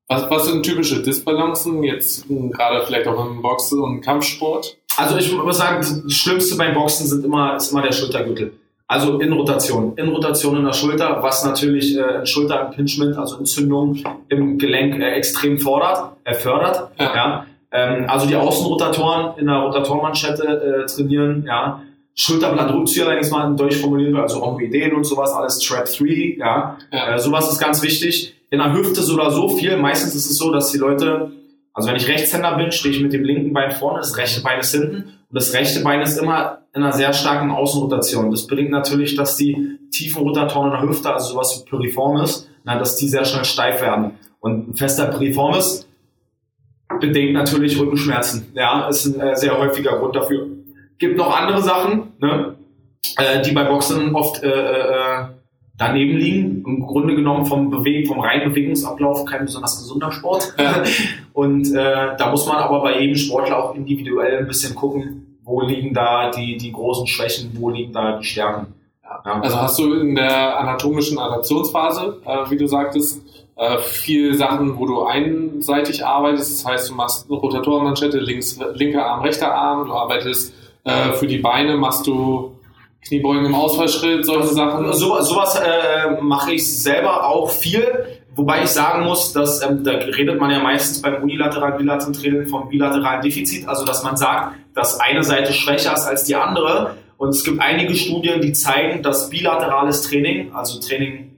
Was, was sind typische Disbalancen, jetzt gerade vielleicht auch im Boxen und Kampfsport? Also ich muss sagen, das Schlimmste beim Boxen sind immer, ist immer der Schultergürtel. Also in Rotation. In Rotation in der Schulter, was natürlich äh, ein Schulterimpingement, also Entzündung im Gelenk äh, extrem fordert, äh, fördert. Ja. ja. Ähm, also die Außenrotatoren in der Rotatormanschette äh, trainieren, ja. Schulterblattrückzieher, wenn ich es mal in Deutsch formulieren will, also Rhomboideen und sowas, alles Trap 3, ja. ja. Äh, sowas ist ganz wichtig. In der Hüfte so oder so viel. Meistens ist es so, dass die Leute, also wenn ich Rechtshänder bin, stehe ich mit dem linken Bein vorne, das rechte Bein ist hinten und das rechte Bein ist immer in einer sehr starken Außenrotation. Das bringt natürlich, dass die tiefen Rotatoren in der Hüfte, also sowas wie Piriformis, na, dass die sehr schnell steif werden. Und ein fester Piriformis bedingt natürlich Rückenschmerzen. Ja, ist ein äh, sehr häufiger Grund dafür. Gibt noch andere Sachen, ne, äh, die bei Boxen oft äh, äh, daneben liegen. Im Grunde genommen vom Bewegen, vom reinen Bewegungsablauf kein besonders gesunder Sport. Ja. Und äh, da muss man aber bei jedem Sportler auch individuell ein bisschen gucken, wo liegen da die, die großen Schwächen, wo liegen da die Stärken. Ja. Also hast du in der anatomischen Adaptionsphase, äh, wie du sagtest, äh, viel Sachen, wo du einseitig arbeitest. Das heißt, du machst eine Rotatorenmanschette, links, linker Arm, rechter Arm. Du arbeitest äh, für die Beine, machst du Kniebeugen im Ausfallschritt, solche Sachen. So, sowas äh, mache ich selber auch viel. Wobei ich sagen muss, dass ähm, da redet man ja meistens beim unilateralen bilateralen Training vom bilateralen Defizit, also dass man sagt, dass eine Seite schwächer ist als die andere. Und es gibt einige Studien, die zeigen, dass bilaterales Training, also Training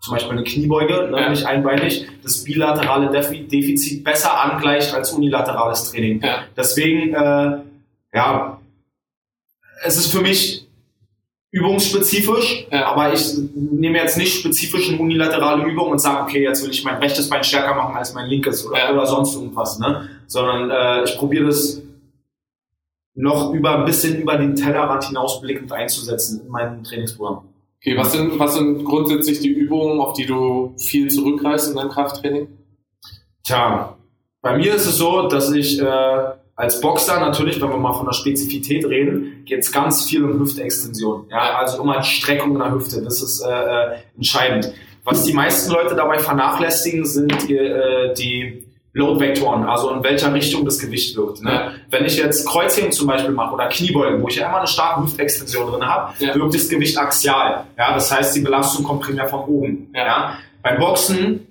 zum Beispiel eine Kniebeuge, ne, ja. nicht einbeinig, das bilaterale Defizit besser angleicht als unilaterales Training. Ja. Deswegen, äh, ja, es ist für mich übungsspezifisch, ja. aber ich nehme jetzt nicht spezifisch eine unilaterale Übung und sage, okay, jetzt will ich mein rechtes Bein stärker machen als mein linkes oder, oder sonst irgendwas, ne? sondern äh, ich probiere das noch über ein bisschen über den Tellerrand hinausblickend einzusetzen in meinem Trainingsprogramm. Okay, was sind, was sind grundsätzlich die Übungen, auf die du viel zurückreißt in deinem Krafttraining? Tja, bei mir ist es so, dass ich äh, als Boxer natürlich, wenn wir mal von der Spezifität reden, geht es ganz viel um Hüftextension. Ja, also um eine Streckung in der Hüfte. Das ist äh, äh entscheidend. Was die meisten Leute dabei vernachlässigen, sind die, äh, die Load-Vektoren, also in welcher Richtung das Gewicht wirkt. Ne? Wenn ich jetzt Kreuzheben zum Beispiel mache oder Kniebeugen, wo ich ja immer eine starke Hüftextension drin habe, ja. wirkt das Gewicht axial. Ja, das heißt, die Belastung kommt primär von oben. Ja. ja? Beim Boxen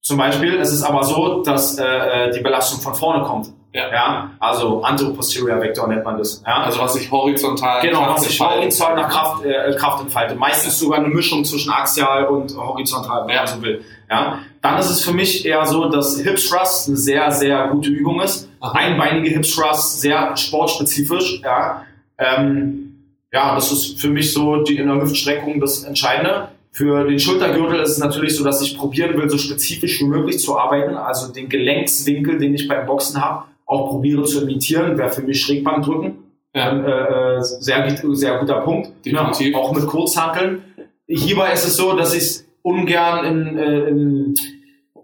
zum Beispiel ist es aber so, dass äh, äh die Belastung von vorne kommt. Ja. ja, also anteroposterior Vektor nennt man das. Ja, also was sich horizontal genau, was sich horizontal nach Kraft, äh, Kraft entfaltet. Meistens sogar eine Mischung zwischen axial und horizontal, wenn man so will. Ja, dann ist es für mich eher so, dass Hip Thrust eine sehr, sehr gute Übung ist. Aha. Einbeinige Hip Thrust, sehr sportspezifisch. Ja, ähm, ja, das ist für mich so die in der Hüftstreckung das Entscheidende. Für den Schultergürtel ist es natürlich so, dass ich probieren will, so spezifisch wie möglich zu arbeiten. Also den Gelenkswinkel, den ich beim Boxen habe, auch probiere zu imitieren, wäre für mich Schrägbankdrücken. Ja. Äh, äh, sehr, sehr guter Punkt. Definitiv. Ja, auch mit Kurzhankeln. Hierbei ist es so, dass ich es ungern in, äh, in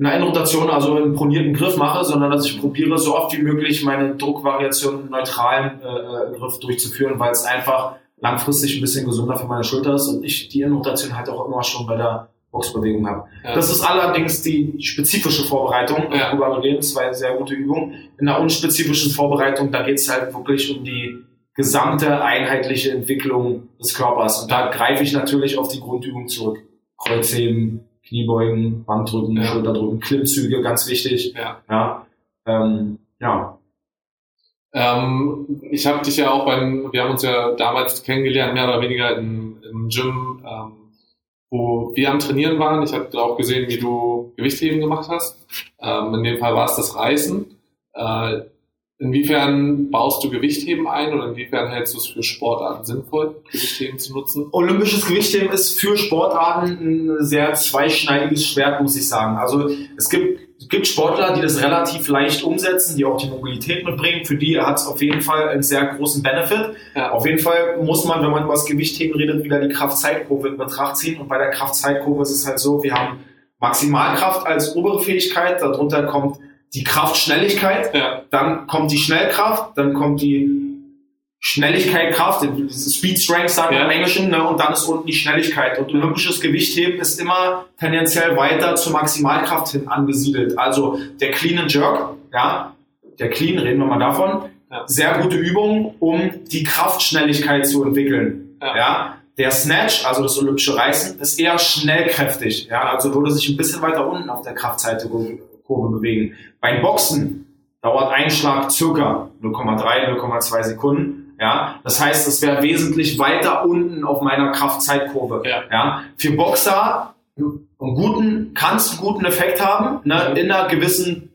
einer Endrotation, also im pronierten Griff mache, sondern dass ich probiere, so oft wie möglich meine Druckvariation im neutralen äh, äh, Griff durchzuführen, weil es einfach langfristig ein bisschen gesunder für meine Schulter ist und ich die Endrotation halt auch immer schon bei der Boxbewegung habe. Ja. Das ist allerdings die spezifische Vorbereitung, ja. worüber wir reden, zwei sehr gute Übungen. In der unspezifischen Vorbereitung, da geht es halt wirklich um die gesamte einheitliche Entwicklung des Körpers. Und da greife ich natürlich auf die Grundübung zurück. Kreuzheben, Kniebeugen, Bankdrücken, Ja. Schulterdrücken, Klimmzüge, ganz wichtig. Ja. Ja, ähm, ja. Ähm, ich habe dich ja auch beim, wir haben uns ja damals kennengelernt, mehr oder weniger im, im Gym, ähm, wo wir am Trainieren waren. Ich habe auch gesehen, wie du Gewichtheben gemacht hast. Ähm, in dem Fall war es das Reißen. Äh, inwiefern baust du Gewichtheben ein oder inwiefern hältst du es für Sportarten sinnvoll, Gewichtheben zu nutzen? Olympisches Gewichtheben ist für Sportarten ein sehr zweischneidiges Schwert, muss ich sagen. Also es gibt, es gibt Sportler, die das relativ leicht umsetzen, die auch die Mobilität mitbringen. Für die hat es auf jeden Fall einen sehr großen Benefit. Ja. Auf jeden Fall muss man, wenn man über das Gewichtheben redet, wieder die Kraft-Zeit-Kurve in Betracht ziehen. Und bei der Kraft-Zeit-Kurve ist es halt so, wir haben Maximalkraft als obere Fähigkeit, darunter kommt die Kraftschnelligkeit, Ja, dann kommt die Schnellkraft, dann kommt die Schnelligkeit, Kraft, Speed Strength sagt man Ja. im Englischen, ne, und dann ist unten die Schnelligkeit. Und olympisches Gewichtheben ist immer tendenziell weiter zur Maximalkraft hin angesiedelt. Also der Clean and Jerk, ja, der Clean, reden wir mal davon, Ja. sehr gute Übung, um die Kraftschnelligkeit zu entwickeln. Ja. Ja. Der Snatch, also das olympische Reißen, ist eher schnellkräftig. Ja, also würde sich ein bisschen weiter unten auf der Kraftseite-Kurve bewegen. Beim Boxen dauert ein Schlag circa 0,3, 0,2 Sekunden. Ja, das heißt, es wäre wesentlich weiter unten auf meiner Kraftzeitkurve. Ja. Ja, für Boxer einen guten, kannst einen guten Effekt haben, ne, in einer gewissen,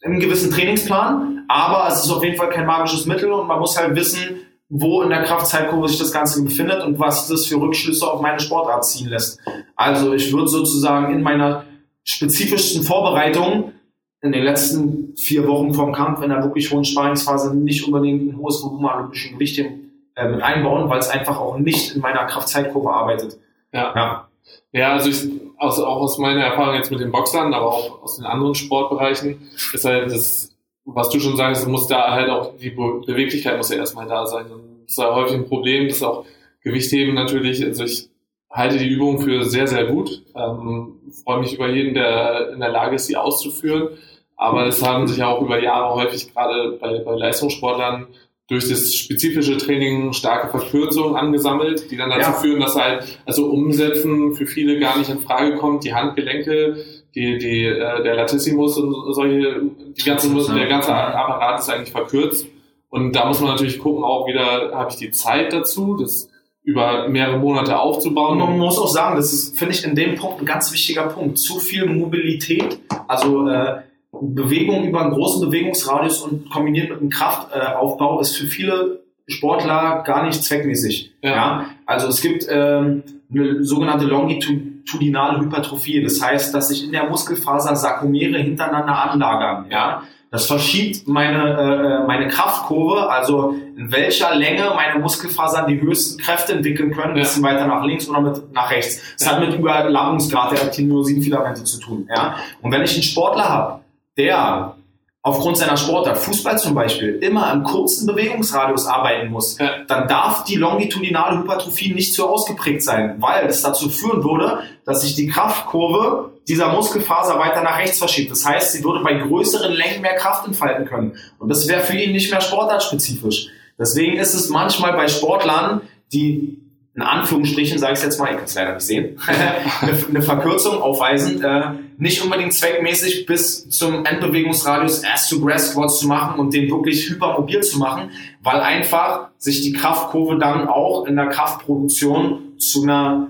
in einem gewissen Trainingsplan, aber es ist auf jeden Fall kein magisches Mittel und man muss halt wissen, wo in der Kraftzeitkurve sich das Ganze befindet und was das für Rückschlüsse auf meine Sportart ziehen lässt. Also ich würde sozusagen in meiner spezifischsten Vorbereitung in den letzten vier Wochen vom Kampf in der wirklich hohen Sparingsphase nicht unbedingt ein hohes Volumen an olympischen Gewichten äh, mit einbauen, weil es einfach auch nicht in meiner Kraftzeitkurve arbeitet. ja. Ja. Ja, also ich, aus, auch aus meiner Erfahrung jetzt mit den Boxern, aber auch aus den anderen Sportbereichen, ist halt das, was du schon sagst, muss da halt auch, die Be Beweglichkeit muss ja erstmal da sein. Und das ist ja häufig ein Problem, das auch Gewichtheben natürlich, also ich halte die Übung für sehr, sehr gut, ähm, freue mich über jeden, der in der Lage ist, sie auszuführen, aber es haben sich ja auch über Jahre häufig gerade bei, bei Leistungssportlern durch das spezifische Training starke Verkürzungen angesammelt, die dann dazu Ja. führen, dass halt also Umsetzen für viele gar nicht in Frage kommt. Die Handgelenke, die, die, äh, der Latissimus und solche, die ganze, der ganze Apparat ist eigentlich verkürzt. Und da muss man natürlich gucken, auch wieder, habe ich die Zeit dazu, das über mehrere Monate Und aufzubauen. man muss auch sagen, das ist, finde ich, in dem Punkt ein ganz wichtiger Punkt. Zu viel Mobilität, also äh, Bewegung über einen großen Bewegungsradius und kombiniert mit einem Kraftaufbau ist für viele Sportler gar nicht zweckmäßig. Ja. Ja. Also es gibt ähm, eine sogenannte longitudinale Hypertrophie. Das heißt, dass sich in der Muskelfaser Sarkomere hintereinander anlagern. Ja. Das verschiebt meine, äh, meine Kraftkurve, also in welcher Länge meine Muskelfasern die höchsten Kräfte entwickeln können, ein Ja. bisschen weiter nach links oder mit, nach rechts. Das Ja. hat mit Überlappungsgrad der Actiniosinfilamente zu tun. Ja? Und wenn ich einen Sportler habe, der aufgrund seiner Sportart, Fußball zum Beispiel, immer im kurzen Bewegungsradius arbeiten muss, Ja. dann darf die longitudinale Hypertrophie nicht so ausgeprägt sein, weil es dazu führen würde, dass sich die Kraftkurve dieser Muskelfaser weiter nach rechts verschiebt. Das heißt, sie würde bei größeren Längen mehr Kraft entfalten können. Und das wäre für ihn nicht mehr sportartspezifisch. Deswegen ist es manchmal bei Sportlern, die in Anführungsstrichen, sage ich jetzt mal, ich kann es leider nicht sehen, eine, eine Verkürzung aufweisen, äh, nicht unbedingt zweckmäßig bis zum Endbewegungsradius Ass to Grass Squats zu machen und den wirklich hypermobil zu machen, weil einfach sich die Kraftkurve dann auch in der Kraftproduktion zu einer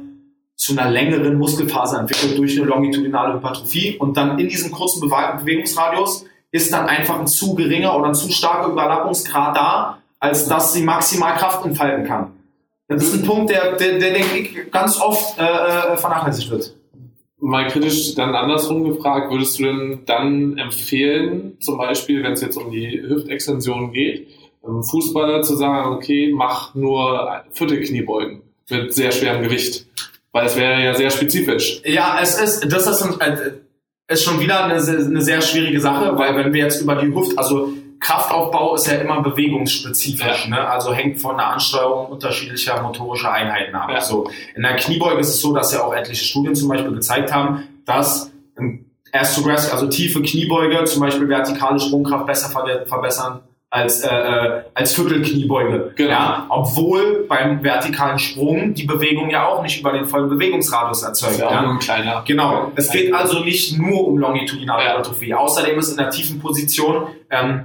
zu einer längeren Muskelfaser entwickelt durch eine longitudinale Hypertrophie und dann in diesem kurzen Bewe- Bewegungsradius ist dann einfach ein zu geringer oder ein zu starker Überlappungsgrad da, als dass sie maximal Kraft entfalten kann. Das ist ein Punkt, der, der, der denke ich, ganz oft äh, äh, vernachlässigt wird. Mal kritisch dann andersrum gefragt, würdest du denn dann empfehlen, zum Beispiel, wenn es jetzt um die Hüftextension geht, einem Fußballer zu sagen, okay, mach nur Viertelkniebeugen mit sehr schwerem Gewicht? Weil es wäre ja sehr spezifisch. Ja, es ist, das ist, ist schon wieder eine, eine sehr schwierige Sache, weil wenn wir jetzt über die Hüft, also Kraftaufbau ist ja immer bewegungsspezifisch, Ja. ne? also hängt von der Ansteuerung unterschiedlicher motorischer Einheiten ab. Ja. So, in der Kniebeuge ist es so, dass ja auch etliche Studien zum Beispiel gezeigt haben, dass Ass to Grass, also tiefe Kniebeuge, zum Beispiel vertikale Sprungkraft besser ver verbessern als, äh, äh, als Viertelkniebeuge. Genau. Ja, obwohl beim vertikalen Sprung die Bewegung ja auch nicht über den vollen Bewegungsradius erzeugt. ja ein kleiner. Genau. Es geht also nicht nur um longitudinale Ja. Hypertrophie. Außerdem ist in der tiefen Position ähm,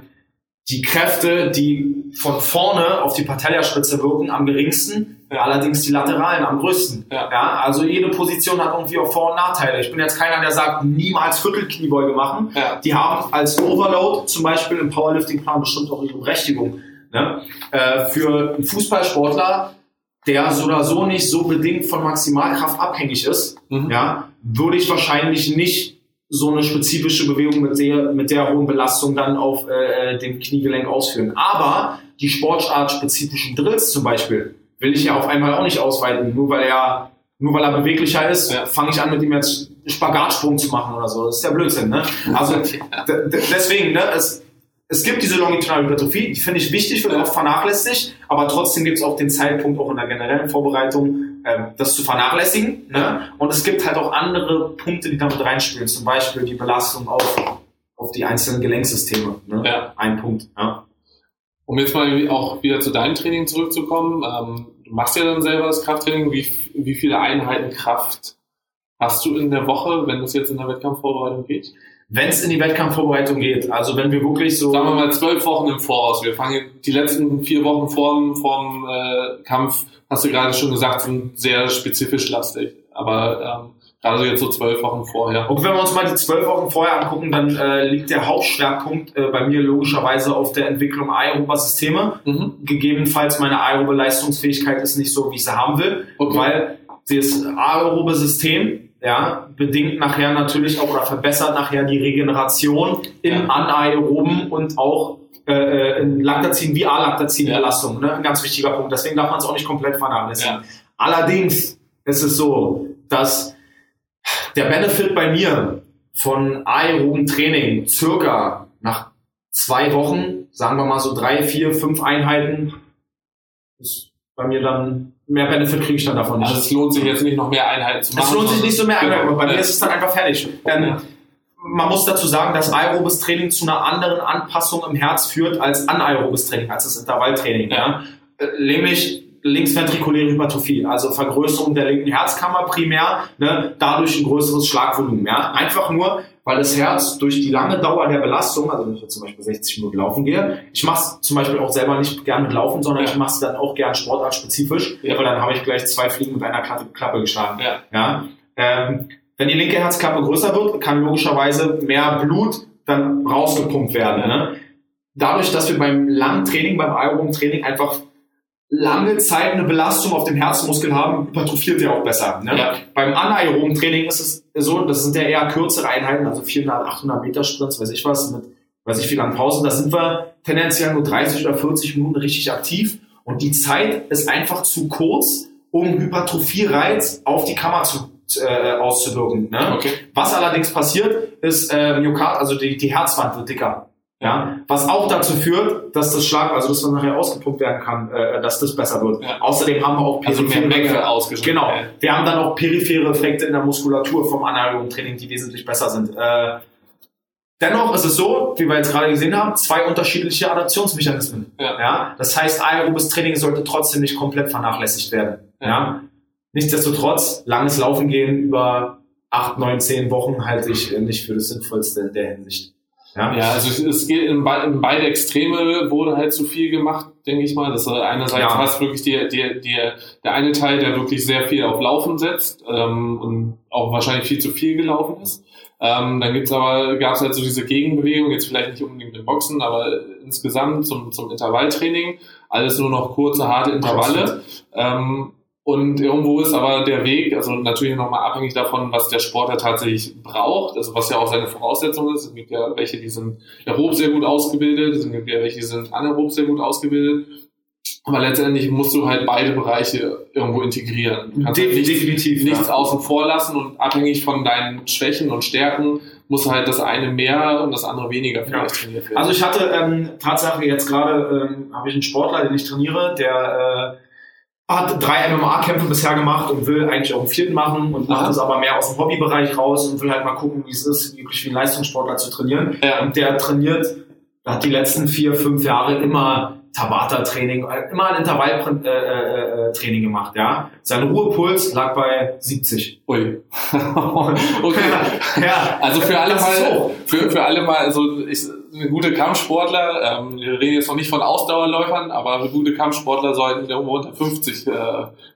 die Kräfte, die von vorne auf die Patellaspitze wirken, am geringsten, Ja. allerdings die lateralen am größten. Ja. also jede Position hat irgendwie auch Vor- und Nachteile. Ich bin jetzt keiner, der sagt, niemals Viertelkniebeuge machen. Ja. Die haben als Overload zum Beispiel im Powerlifting-Plan bestimmt auch ihre Berechtigung. Ne? Äh, für einen Fußballsportler, der so oder so nicht so bedingt von Maximalkraft abhängig ist, Mhm. ja, würde ich wahrscheinlich nicht so eine spezifische Bewegung mit der, mit der hohen Belastung dann auf äh, dem Kniegelenk ausführen. Aber die sportartspezifischen Drills zum Beispiel will ich ja auf einmal auch nicht ausweiten, nur weil er nur weil er beweglicher ist, Ja. fange ich an, mit ihm jetzt Spagatsprung zu machen oder so. Das ist ja Blödsinn, ne? Also deswegen, ne, es, es gibt diese longitudinale Hypertrophie, die finde ich wichtig, wird oft vernachlässigt, aber trotzdem gibt es auch den Zeitpunkt, auch in der generellen Vorbereitung, das zu vernachlässigen. Ne? Und es gibt halt auch andere Punkte, die damit reinspielen, zum Beispiel die Belastung auf, auf die einzelnen Gelenksysteme. Ne? Ja. Ein Punkt. Ja. Um jetzt mal auch wieder zu deinem Training zurückzukommen, ähm, du machst ja dann selber das Krafttraining. Wie, wie viele Einheiten Kraft hast du in der Woche, wenn es jetzt in der Wettkampfvorbereitung geht? Wenn es in die Wettkampfvorbereitung geht, also wenn wir wirklich so... Sagen wir mal zwölf Wochen im Voraus. Wir fangen die letzten vier Wochen vorm, vorm äh, Kampf, hast du gerade schon gesagt, sind sehr spezifisch lastig. Aber ähm, gerade so jetzt so zwölf Wochen vorher. Und wenn wir uns mal die zwölf Wochen vorher angucken, dann äh, liegt der Hauptschwerpunkt äh, bei mir logischerweise auf der Entwicklung aerober Systeme. Mhm. Gegebenenfalls meine aerobe Leistungsfähigkeit ist nicht so, wie ich sie haben will, Okay. weil das aerobe System ja, bedingt nachher natürlich auch oder verbessert nachher die Regeneration in Ja. anaeroben und auch äh, äh, in Lactazin wie A-Lactazin-Belastung. Ne? Ein ganz wichtiger Punkt. Deswegen darf man es auch nicht komplett vernachlässigen. Ja. Allerdings ist es so, dass der Benefit bei mir von aeroben Training circa nach zwei Wochen, sagen wir mal so drei, vier, fünf Einheiten, ist bei mir dann mehr Benefit kriege ich dann davon nicht. Also es lohnt sich jetzt nicht noch mehr Einheiten zu machen. Es lohnt sich nicht so mehr, Genau. aber bei mir Ja. ist es dann einfach fertig. Ja. Man muss dazu sagen, dass aerobes Training zu einer anderen Anpassung im Herz führt als anaerobes Training, als das Intervalltraining. Ja. Äh, Nämlich linksventrikuläre Hypertrophie, also Vergrößerung der linken Herzkammer primär, ne, dadurch ein größeres Schlagvolumen. Ja. Einfach nur, weil das Herz durch die lange Dauer der Belastung, also wenn ich jetzt zum Beispiel 60 Minuten laufen gehe, ich mache es zum Beispiel auch selber nicht gern mit Laufen, sondern Ja. ich mache es dann auch gern sportartspezifisch, Ja. weil dann habe ich gleich zwei Fliegen mit einer Klappe, Klappe geschlagen. Ja. Ja? Ähm, wenn die linke Herzklappe größer wird, kann logischerweise mehr Blut dann rausgepumpt werden. Ne? Dadurch, dass wir beim langen Training, beim aeroben Training einfach lange Zeit eine Belastung auf dem Herzmuskel haben, hypertrophiert der auch besser. Ne? Ja. Beim anaeroben Training ist es so, das sind ja eher kürzere Einheiten, also 400, 800 Meter Sprints, weiß ich was, mit weiß ich wie langen Pausen. Da sind wir tendenziell nur 30 oder 40 Minuten richtig aktiv und die Zeit ist einfach zu kurz, um Hypertrophie-Reiz auf die Kammer zu, äh, auszuwirken. Ne? Okay. Was allerdings passiert, ist äh, Myokard, also die, die Herzwand wird dicker. Ja, was auch dazu führt, dass das Schlag, also dass man nachher ausgepumpt werden kann, äh, dass das besser wird. Ja. Außerdem haben wir auch Also mehr periphere- Menge ausgeschüttet. Genau. Wir haben dann auch periphere Effekte in der Muskulatur vom anaeroben Training, die wesentlich besser sind. Äh, dennoch ist es so, wie wir jetzt gerade gesehen haben, zwei unterschiedliche Adaptionsmechanismen. Ja. Das heißt, aerobes Training sollte trotzdem nicht komplett vernachlässigt werden. Ja. Ja. Nichtsdestotrotz, langes Laufen gehen über acht, neun, zehn Wochen halte ich nicht für das Sinnvollste in der Hinsicht. Ja. Ja, also es, geht in, be in beide Extreme wurde halt zu viel gemacht, denke ich mal. Das ist einerseits Ja. hast wirklich die, die, die, der eine Teil, der wirklich sehr viel auf Laufen setzt ähm, und auch wahrscheinlich viel zu viel gelaufen ist. Ähm, dann gibt's aber, gab es halt so diese Gegenbewegung, jetzt vielleicht nicht unbedingt im Boxen, aber insgesamt zum, zum Intervalltraining. Alles nur noch kurze, harte Intervalle. Ähm, und irgendwo ist aber der Weg, also natürlich nochmal abhängig davon, was der Sportler tatsächlich braucht, also was ja auch seine Voraussetzung ist. Es gibt ja welche, die sind aerob sehr gut ausgebildet, es gibt ja welche, die sind anaerob sehr gut ausgebildet. Aber letztendlich musst du halt beide Bereiche irgendwo integrieren. Du kannst halt Def- nichts, definitiv, nichts ja. außen vor lassen und abhängig von deinen Schwächen und Stärken muss halt das eine mehr und das andere weniger vielleicht trainiert werden. Also ich hatte ähm, Tatsache jetzt gerade ähm, habe ich einen Sportler, den ich trainiere, der äh, hat drei MMA-Kämpfe bisher gemacht und will eigentlich auch einen vierten machen und macht das aber mehr aus dem Hobbybereich raus und will halt mal gucken, wie es ist, wirklich wie ein Leistungssportler zu trainieren. ja, Und der trainiert hat die letzten vier, fünf Jahre immer Tabata-Training, immer ein Intervalltraining äh, äh, gemacht, ja. Sein Ruhepuls lag bei 70. Ui. okay. ja, also für alle mal, für, für alle mal, also ich, gute Kampfsportler, ähm, wir reden jetzt noch nicht von Ausdauerläufern, aber gute Kampfsportler sollten irgendwo unter 50 äh,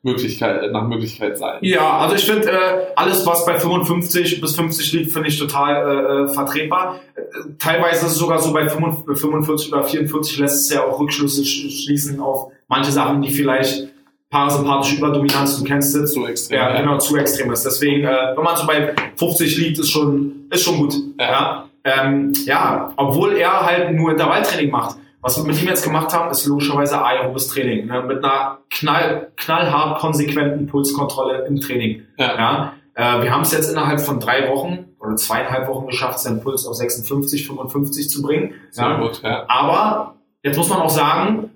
Möglichkeit, nach Möglichkeit sein. Ja, also ich finde, äh, alles, was bei 55 bis 50 liegt, finde ich total äh, äh vertretbar. Äh, teilweise ist es sogar so bei 45 oder 44 lässt es ja auch Rückschlüsse schließen auf manche Sachen, die vielleicht parasympathische Überdominanz, du kennst es. Zu extrem. Ja, genau, zu extrem ist. Deswegen, äh, wenn man so bei 50 liegt, ist schon, ist schon gut. Ja. ja. Ähm, ja, obwohl er halt nur Intervalltraining macht. Was wir mit ihm jetzt gemacht haben, ist logischerweise aerobes Training. Ne? Mit einer knall, knallhart konsequenten Pulskontrolle im Training. Ja. ja? Äh, wir haben es jetzt innerhalb von drei Wochen oder zweieinhalb Wochen geschafft, seinen Puls auf 56, 55 zu bringen. Sehr ja? gut, ja. Aber jetzt muss man auch sagen,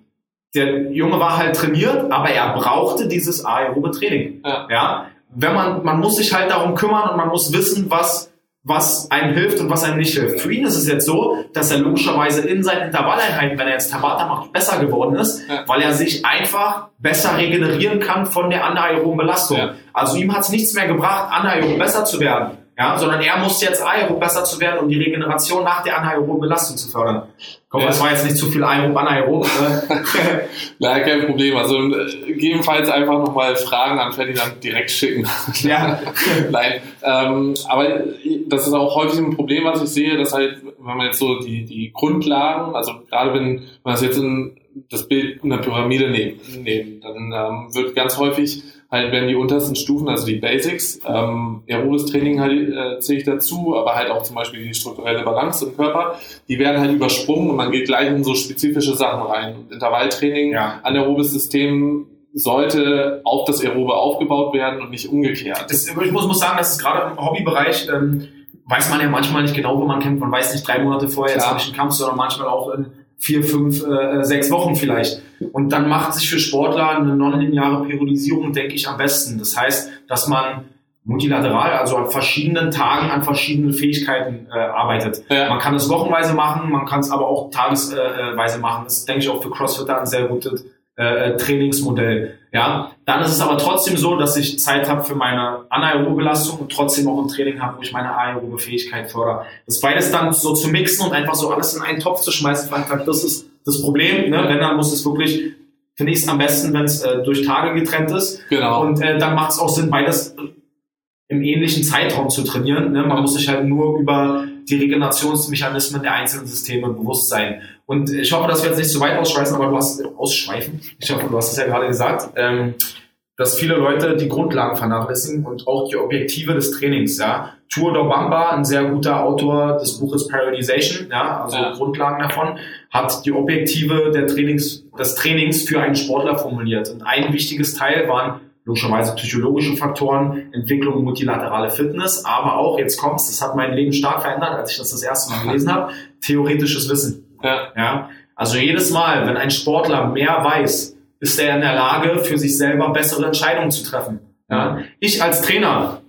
der Junge war halt trainiert, aber er brauchte dieses aerobe Training. Ja. ja? Wenn man, man muss sich halt darum kümmern und man muss wissen, was was einem hilft und was einem nicht hilft. Für ihn ist es jetzt so, dass er logischerweise in seinen Intervalleinheiten, wenn er jetzt Tabata macht, besser geworden ist, ja. weil er sich einfach besser regenerieren kann von der anaeroben Belastung. Ja. Also ihm hat es nichts mehr gebracht, anaerob besser zu werden ja, sondern er muss jetzt aerob besser zu werden, um die Regeneration nach der anaeroben Belastung zu fördern. Hoffe, ja. das war jetzt nicht zu viel aerob, anaerob. Ne? Nein, kein Problem. Also äh, gegebenenfalls einfach nochmal Fragen an Ferdinand direkt schicken. Ja. Nein, ähm, aber das ist auch häufig ein Problem, was ich sehe, dass halt, wenn man jetzt so die, die Grundlagen, also gerade wenn man das jetzt in das Bild einer Pyramide nehmen, nehmen dann ähm, wird ganz häufig halt werden die untersten Stufen, also die Basics, ähm, aerobes Training halt, äh, zähle ich dazu, aber halt auch zum Beispiel die strukturelle Balance im Körper, die werden halt übersprungen und man geht gleich in so spezifische Sachen rein. Und Intervalltraining, ja. anaerobes System sollte auf das Aerobe aufgebaut werden und nicht umgekehrt. Das, ich muss, muss sagen, das ist gerade im Hobbybereich, ähm, weiß man ja manchmal nicht genau, wo man kämpft. Man weiß nicht drei Monate vorher, jetzt habe ich einen Kampf, sondern manchmal auch in vier, fünf, äh, sechs Wochen vielleicht. Und dann macht sich für Sportler eine nonlineare Periodisierung, denke ich, am besten. Das heißt, dass man multilateral, also an verschiedenen Tagen an verschiedenen Fähigkeiten äh, arbeitet. Ja. Man kann es wochenweise machen, man kann es aber auch tagesweise machen. Das ist, denke ich, auch für CrossFitter ein sehr gutes äh, äh, Trainingsmodell. Ja, dann ist es aber trotzdem so, dass ich Zeit habe für meine anaerobe Belastung und trotzdem auch ein Training habe, wo ich meine aerobe Fähigkeit fördere. Das beides dann so zu mixen und einfach so alles in einen Topf zu schmeißen, das ist das Problem. Ne? Wenn dann muss es wirklich, finde ich es am besten, wenn es äh, durch Tage getrennt ist. Genau. Und äh, dann macht es auch Sinn, beides im ähnlichen Zeitraum zu trainieren. Ne? Man muss sich halt nur über die Regenerationsmechanismen der einzelnen Systeme bewusst sein. Und ich hoffe, dass wir jetzt nicht zu weit ausschweifen, aber du hast ausschweifen. Ich hoffe, du hast es ja gerade gesagt, ähm, dass viele Leute die Grundlagen vernachlässigen und auch die Objektive des Trainings. Ja, Tour Bamba, ein sehr guter Autor des Buches Periodization, ja, also ja. Grundlagen davon, hat die Objektive der Trainings, des Trainings für einen Sportler formuliert. Und ein wichtiges Teil waren logischerweise psychologische Faktoren, Entwicklung multilaterale Fitness, aber auch, jetzt kommt's, das hat mein Leben stark verändert, als ich das das erste Mal gelesen habe, theoretisches Wissen. Ja. ja. Also jedes Mal, wenn ein Sportler mehr weiß, ist er in der Lage, für sich selber bessere Entscheidungen zu treffen. Ja. Ich als Trainer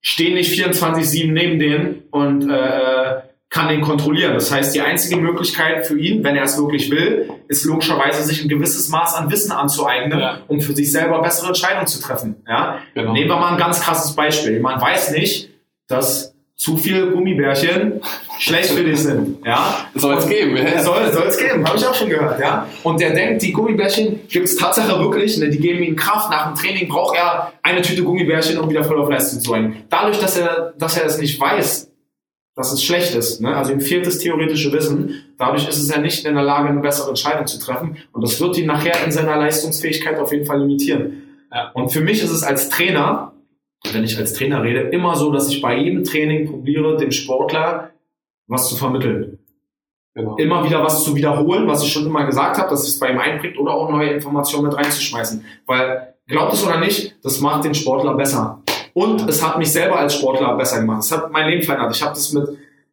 stehe nicht 24-7 neben denen und äh, kann den kontrollieren. Das heißt, die einzige Möglichkeit für ihn, wenn er es wirklich will, ist logischerweise sich ein gewisses Maß an Wissen anzueignen, ja. um für sich selber bessere Entscheidungen zu treffen. Ja? Genau. Nehmen wir mal ein ganz krasses Beispiel. Man weiß nicht, dass zu viele Gummibärchen schlecht für dich sind. Ja? Soll es geben. Ja. Soll, es geben, habe ich auch schon gehört. Ja? Und der denkt, die Gummibärchen gibt es Tatsache wirklich, ne? die geben ihm Kraft. Nach dem Training braucht er eine Tüte Gummibärchen, um wieder voll auf Leistung zu sein. Dadurch, dass er, dass er das nicht weiß, dass es schlecht ist. Ne? Also ihm fehlt das theoretische Wissen. Dadurch ist es ja nicht in der Lage, eine bessere Entscheidung zu treffen. Und das wird ihn nachher in seiner Leistungsfähigkeit auf jeden Fall limitieren. Und für mich ist es als Trainer, wenn ich als Trainer rede, immer so, dass ich bei jedem Training probiere, dem Sportler was zu vermitteln. Genau. Immer wieder was zu wiederholen, was ich schon immer gesagt habe, dass es bei ihm einprägt oder auch neue Informationen mit reinzuschmeißen. Weil, glaubt es oder nicht, das macht den Sportler besser. Und es hat mich selber als Sportler besser gemacht. Es hat mein Leben verändert. Ich habe das mit,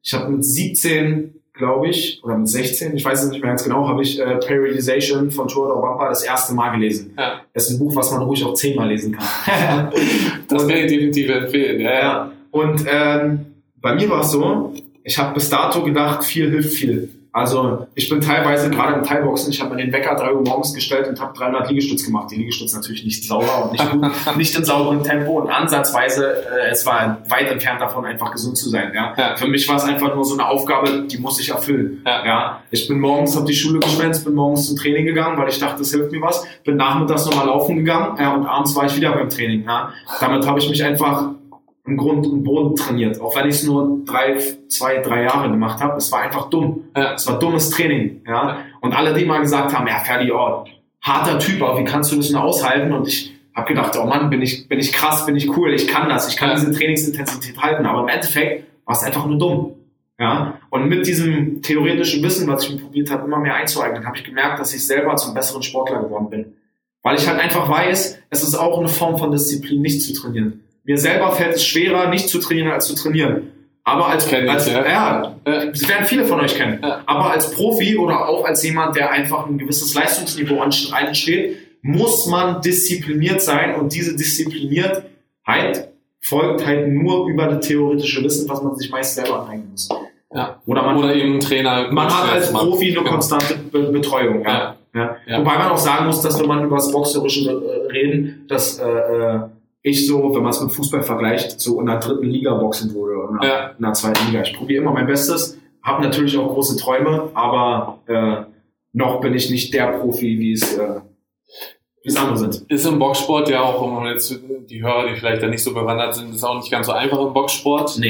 ich habe mit 17, glaube ich, oder mit 16, ich weiß es nicht mehr ganz genau, habe ich äh, Periodization von Theodor Bumper das erste Mal gelesen. Ja. Das ist ein Buch, was man ruhig auch zehnmal lesen kann. das kann ich definitiv empfehlen. Ja, ja. Und ähm, bei mir war es so, ich habe bis dato gedacht, viel hilft viel. Also ich bin teilweise gerade im Teilboxen, ich habe mir den Wecker 3 Uhr morgens gestellt und habe 300 Liegestütz gemacht. Die Liegestütz natürlich nicht sauber und nicht, gut, nicht in sauberem Tempo und ansatzweise, äh, es war weit entfernt davon, einfach gesund zu sein. Ja? Ja. Für mich war es einfach nur so eine Aufgabe, die muss ich erfüllen. Ja. Ja? Ich bin morgens auf die Schule geschwänzt, bin morgens zum Training gegangen, weil ich dachte, das hilft mir was. Bin nachmittags nochmal laufen gegangen ja, und abends war ich wieder beim Training. Ja? Damit habe ich mich einfach im Grund und Boden trainiert. Auch wenn ich es nur drei, zwei, drei Jahre gemacht habe. Es war einfach dumm. Ja. Es war dummes Training. Ja? Und alle, die mal gesagt haben, ja, Ferdi, oh, harter Typ, aber wie kannst du das nur aushalten? Und ich habe gedacht, oh Mann, bin ich, bin ich krass, bin ich cool, ich kann das, ich kann diese Trainingsintensität halten. Aber im Endeffekt war es einfach nur dumm. Ja? Und mit diesem theoretischen Wissen, was ich mir probiert habe, immer mehr einzueignen, habe ich gemerkt, dass ich selber zum besseren Sportler geworden bin. Weil ich halt einfach weiß, es ist auch eine Form von Disziplin, nicht zu trainieren. Mir selber fällt es schwerer, nicht zu trainieren, als zu trainieren. Aber als, als ja. ja, Ja. das werden viele von euch kennen. Ja. Aber als Profi oder auch als jemand, der einfach ein gewisses Leistungsniveau anst- einsteht, muss man diszipliniert sein und diese Diszipliniertheit folgt halt nur über das theoretische Wissen, was man sich meist selber aneignen muss. Ja. Oder man, Oder eben Trainer. man hat als. Profi eine konstante Be Betreuung. Ja. Wobei man auch sagen muss, dass wenn man über das Boxerische äh, reden, dass äh, äh, ich so, wenn man es mit Fußball vergleicht, so in der dritten Liga boxen würde oder in der, Ja. in der zweiten Liga. Ich probiere immer mein Bestes, habe natürlich auch große Träume, aber äh, noch bin ich nicht der Profi, wie es äh, wie es andere sind. Ist im Boxsport ja auch, wenn man jetzt die Hörer, die vielleicht da nicht so bewandert sind, ist auch nicht ganz so einfach im Boxsport. Ähm,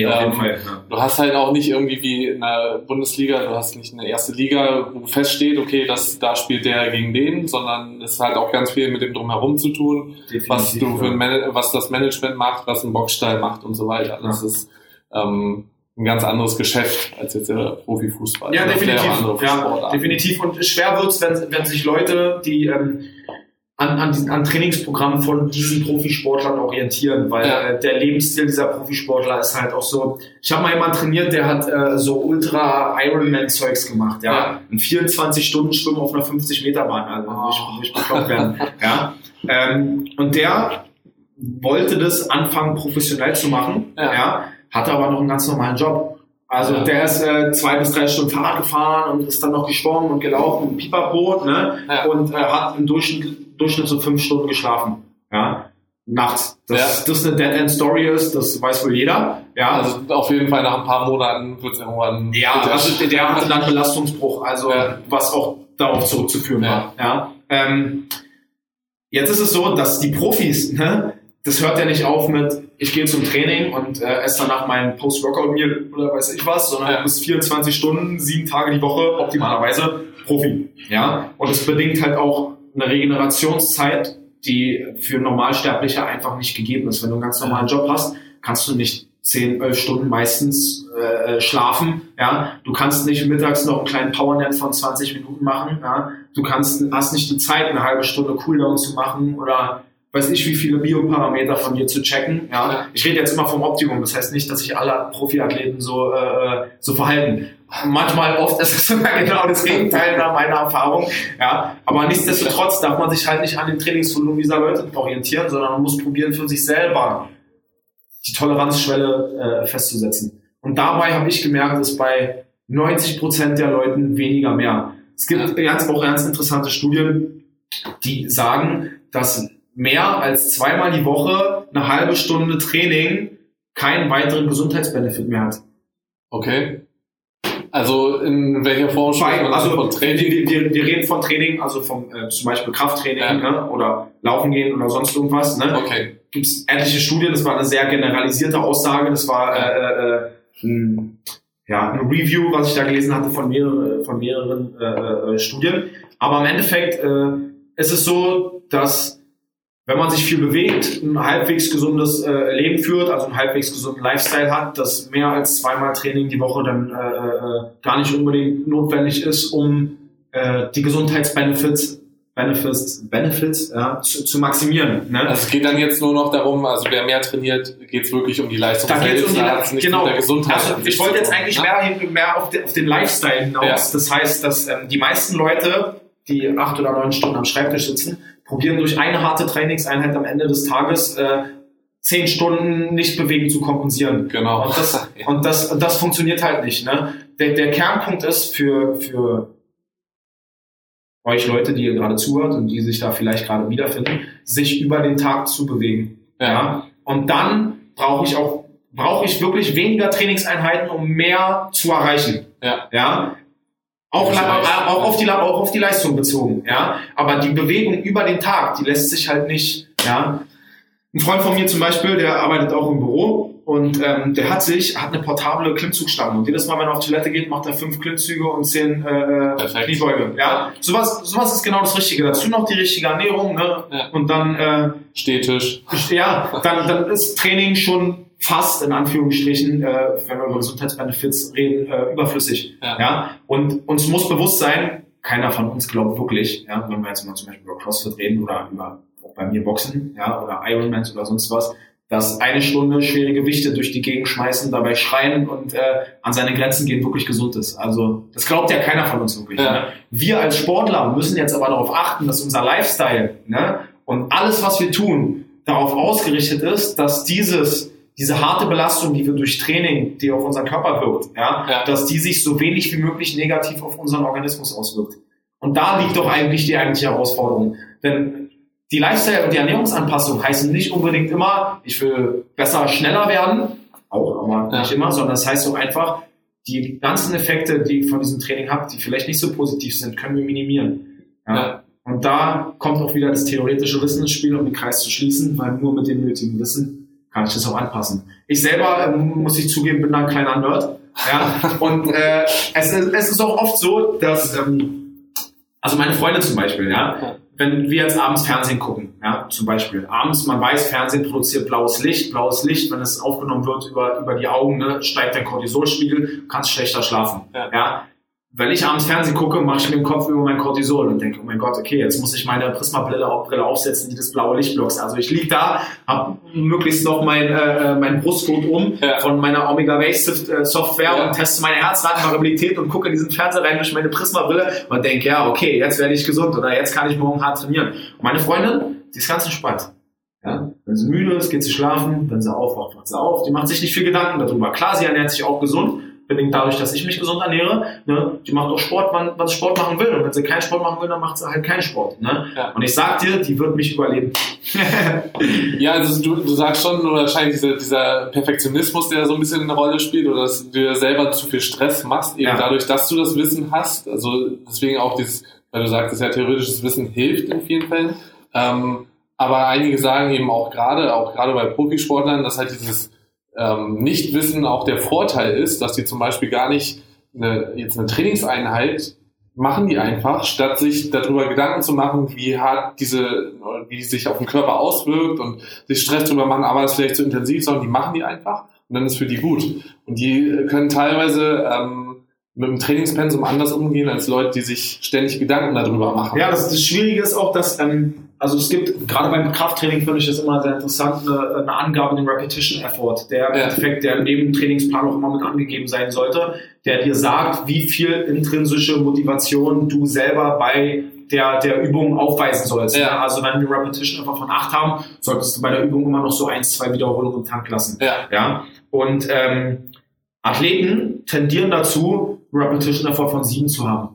Ja. Du hast halt auch nicht irgendwie wie in der Bundesliga, du hast nicht eine erste Liga, wo feststeht, okay, das, da spielt der gegen den, sondern es hat auch ganz viel mit dem Drumherum zu tun, was du für ein was das Management macht, was ein Boxstall macht und so weiter. Das ist ähm, ein ganz anderes Geschäft als jetzt der Profifußball. Ja, definitiv. Ja, definitiv. Und schwer wird's, wenn, wenn sich Leute, die ähm, an, an, an Trainingsprogrammen von diesen Profisportlern orientieren, weil Ja. äh, der Lebensstil dieser Profisportler ist halt auch so. Ich habe mal jemanden trainiert, der hat äh, so Ultra Ironman Zeugs gemacht, ja. Ja. Ein 24 Stunden Schwimmen auf einer 50 Meter Bahn, also oh. ich, ich bekloppt werden, ja. Ähm, und der wollte das anfangen professionell zu machen, Ja. ja, hatte aber noch einen ganz normalen Job. Also Ja. der ist äh, zwei bis drei Stunden Fahrrad gefahren und ist dann noch geschwommen und gelaufen und pipapo, ne? Ja. Und äh, hat im Durchschnitt, Durchschnitt so fünf Stunden geschlafen. Ja. Nachts. Dass das eine Dead-End-Story ist, das weiß wohl jeder. Ja. Also auf jeden Fall nach ein paar Monaten wird es irgendwann. Ja, also der, der hatte dann Belastungsbruch, also Ja. was auch darauf zurückzuführen Ja. war. Ja. Ähm, jetzt ist es so, dass die Profis, ne, das hört ja nicht auf mit, ich gehe zum Training und äh, esse danach mein Post-Workout-Meal oder weiß ich was, sondern Ja. du bist 24 Stunden, sieben Tage die Woche, optimalerweise Profi. Ja. Und es bedingt halt auch eine Regenerationszeit, die für Normalsterbliche einfach nicht gegeben ist. Wenn du einen ganz normalen Job hast, kannst du nicht 10, 11 Stunden meistens äh, schlafen. Ja, du kannst nicht mittags noch einen kleinen Powernap von 20 Minuten machen. Ja, du kannst, hast nicht die Zeit, eine halbe Stunde Cooldown zu machen oder weiß ich, wie viele Bioparameter von dir zu checken. Ja, ich rede jetzt immer vom Optimum. Das heißt nicht, dass sich alle Profiathleten so äh, so verhalten. Manchmal, oft ist es sogar genau das Gegenteil nach meiner Erfahrung. Ja, aber nichtsdestotrotz darf man sich halt nicht an dem Trainingsvolumen dieser Leute orientieren, sondern man muss probieren für sich selber die Toleranzschwelle äh, festzusetzen. Und dabei habe ich gemerkt, dass bei 90 Prozent der Leuten weniger mehr. Es gibt ganz, auch ganz interessante Studien, die sagen, dass mehr als zweimal die Woche eine halbe Stunde Training keinen weiteren Gesundheitsbenefit mehr hat. Okay. Also in welcher Form spricht man also von Training? Wir, wir, wir reden von Training, also vom äh, zum Beispiel Krafttraining Ja. ne, oder Laufen gehen oder sonst irgendwas. Ne? Okay. gibt es etliche Studien, das war eine sehr generalisierte Aussage, das war äh, äh, ein, ja, ein Review, was ich da gelesen hatte von, mehrere, von mehreren äh, äh, Studien. Aber im Endeffekt äh, ist es so, dass wenn man sich viel bewegt, ein halbwegs gesundes äh, Leben führt, also einen halbwegs gesunden Lifestyle hat, dass mehr als zweimal Training die Woche dann äh, äh, gar nicht unbedingt notwendig ist, um äh, die Gesundheitsbenefits Benefits, Benefits ja, zu, zu maximieren. Ne? Also es geht dann jetzt nur noch darum, also wer mehr trainiert, geht es wirklich um die Leistung Da es um die hat's nicht genau. mit der Gesundheit. Also ich wollte jetzt eigentlich ne? mehr, hin- mehr auf, den, auf den Lifestyle hinaus. Ja. Das heißt, dass ähm, die meisten Leute, die acht oder neun Stunden am Schreibtisch sitzen, probieren durch eine harte Trainingseinheit am Ende des Tages äh, zehn Stunden nicht bewegen zu kompensieren. Genau. Und das, und das, und das funktioniert halt nicht. Ne? Der, der Kernpunkt ist für, für euch Leute, die ihr gerade zuhört und die sich da vielleicht gerade wiederfinden, sich über den Tag zu bewegen. Ja. Ja. Und dann brauche ich auch, brauche ich wirklich weniger Trainingseinheiten, um mehr zu erreichen. Ja. Ja. Auch, vielleicht. auch, auf die, auch auf die Leistung bezogen, ja. Aber die Bewegung über den Tag, die lässt sich halt nicht, ja. Ein Freund von mir zum Beispiel, der arbeitet auch im Büro und ähm, der hat sich, hat eine portable Klimmzugstange und jedes Mal, wenn er auf Toilette geht, macht er fünf Klimmzüge und zehn äh, Perfekt. Kniebeuge. Ja, sowas, sowas ist genau das Richtige. Dazu noch die richtige Ernährung, ne? Ja. Und dann äh, Stehtisch. ja, dann, dann ist Training schon fast in Anführungsstrichen, äh, wenn wir über Gesundheitsbenefits reden, äh, überflüssig. Ja. Ja. Und uns muss bewusst sein, keiner von uns glaubt wirklich, ja, wenn wir jetzt mal zum Beispiel über CrossFit reden oder über auch bei mir Boxen, ja, oder Ironmans oder sonst was, dass eine Stunde schwere Gewichte durch die Gegend schmeißen, dabei schreien und äh, an seine Grenzen gehen wirklich gesund ist. Also das glaubt ja keiner von uns wirklich. Ja. Ne? Wir als Sportler müssen jetzt aber darauf achten, dass unser Lifestyle ne, und alles, was wir tun, darauf ausgerichtet ist, dass dieses diese harte Belastung, die wir durch Training, die auf unseren Körper wirkt, ja, Ja. dass die sich so wenig wie möglich negativ auf unseren Organismus auswirkt. Und da liegt doch eigentlich die eigentliche Herausforderung. Denn die Lifestyle- und die Ernährungsanpassung heißen nicht unbedingt immer, ich will besser, schneller werden, auch, aber Ja. nicht immer, sondern das heißt auch einfach, die ganzen Effekte, die ich von diesem Training habe, die vielleicht nicht so positiv sind, können wir minimieren. Ja. Ja. Und da kommt auch wieder das theoretische Wissen ins Spiel, um den Kreis zu schließen, weil nur mit dem nötigen Wissen kann ich das auch anpassen. Ich selber, ähm, muss ich zugeben, bin da ein kleiner Nerd. Ja, und äh, es, ist, es ist auch oft so, dass, ähm, also meine Freunde zum Beispiel, ja, wenn wir jetzt abends Fernsehen gucken, ja, zum Beispiel, abends, man weiß, Fernsehen produziert blaues Licht, blaues Licht, wenn es aufgenommen wird über, über die Augen, ne, steigt dein Cortisolspiegel, kannst schlechter schlafen. Ja. ja. Wenn ich abends Fernsehen gucke, mache ich mir den Kopf über mein Cortisol und denke, oh mein Gott, okay, jetzt muss ich meine Prisma-Brille auf- Brille aufsetzen, die das blaue Licht blockt. Also ich lieg da, habe möglichst noch mein, äh, mein Brustgurt um Ja. von meiner Omega Base äh, Software Ja. und teste meine Herzratenvariabilität und gucke in diesen Fernseher rein durch meine Prisma-Brille und denke, ja, okay, jetzt werde ich gesund oder jetzt kann ich morgen hart trainieren. Und meine Freundin, die ist ganz entspannt. Ja, wenn sie müde ist, geht sie schlafen. Wenn sie aufwacht, wacht sie auf. Die macht sich nicht viel Gedanken darüber. Klar, sie ernährt sich auch gesund, bedingt dadurch, dass ich mich gesund ernähre. Ne? Die macht auch Sport, wann, wann sie Sport machen will. Und wenn sie keinen Sport machen will, dann macht sie halt keinen Sport. Ne? Ja. Und ich sag dir, die wird mich überleben. Ja, also du, du sagst schon, wahrscheinlich dieser, dieser Perfektionismus, der so ein bisschen eine Rolle spielt, oder dass du dir selber zu viel Stress machst, eben Ja. dadurch, dass du das Wissen hast. Also deswegen auch dieses, weil du sagst, ja theoretisches Wissen hilft in vielen Fällen. Ähm, aber einige sagen eben auch gerade, auch gerade bei Profisportlern, dass halt dieses ähm, Nichtwissen auch der Vorteil ist, dass die zum Beispiel gar nicht eine, jetzt eine Trainingseinheit machen die einfach, statt sich darüber Gedanken zu machen, wie hart diese, wie sich auf den Körper auswirkt und sich Stress drüber machen, aber es vielleicht zu intensiv, sondern die machen die einfach und dann ist für die gut. Und die können teilweise ähm, mit dem Trainingspensum anders umgehen als Leute, die sich ständig Gedanken darüber machen. Ja, das, das Schwierige ist auch, dass, ähm, also es gibt, gerade beim Krafttraining finde ich das immer sehr interessant, eine, eine Angabe, den Repetition Effort, der im Ja. Endeffekt, der neben dem Trainingsplan auch immer mit angegeben sein sollte, der dir sagt, wie viel intrinsische Motivation du selber bei der, der Übung aufweisen sollst. Ja. Also wenn wir Repetition Effort von 8 haben, solltest du bei der Übung immer noch so eins, zwei Wiederholungen im Tank lassen. Ja, Ja, und ähm, Athleten tendieren dazu, Repetition Effort von sieben zu haben.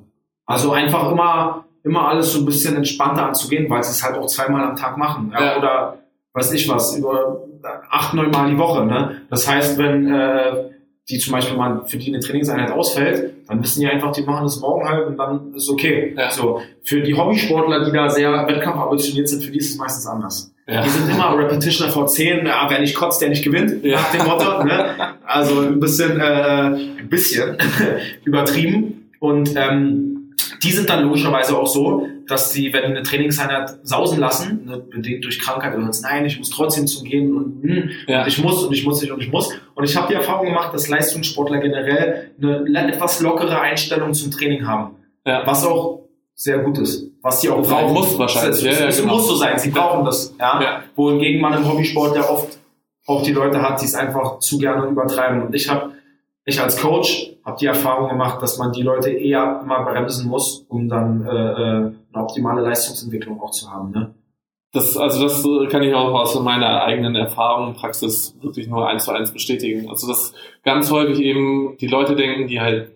Also einfach immer, immer alles so ein bisschen entspannter anzugehen, weil sie es halt auch zweimal am Tag machen. Ja? Oder weiß ich was, über acht, neun Mal die Woche. Ne? Das heißt, wenn äh, die zum Beispiel mal für die eine Trainingseinheit ausfällt, dann wissen die einfach, die machen das morgen halt und dann ist okay. Ja. So, für die Hobbysportler, die da sehr wettkampfambitioniert sind, für die ist es meistens anders. Ja. Die sind immer Repetition vor 10, ja, wer nicht kotzt, der nicht gewinnt, Ja. nach dem Motto. Ne? Also ein bisschen, äh, ein bisschen übertrieben. Und ähm, die sind dann logischerweise auch so, dass die, wenn eine Trainingseinheit sausen lassen, ne, bedingt durch Krankheit oder nein, ich muss trotzdem zum Gehen und, hm, Ja. und ich muss und ich muss nicht und ich muss. Und ich habe die Erfahrung gemacht, dass Leistungssportler generell eine etwas lockere Einstellung zum Training haben. ja. Was auch sehr gut ist. Was die auch Das brauchen. muss wahrscheinlich, Es, ja, ja, es genau. muss so sein. Sie brauchen das. Ja. Wohingegen man im Hobbysport ja oft auch die Leute hat, die es einfach zu gerne übertreiben. Und ich habe, ich als Coach, habe die Erfahrung gemacht, dass man die Leute eher immer bremsen muss, um dann äh, äh, eine optimale Leistungsentwicklung auch zu haben. Ne? das, also das kann ich auch aus meiner eigenen Erfahrung, Praxis wirklich nur eins zu eins bestätigen. Also dass ganz häufig eben die Leute denken, die halt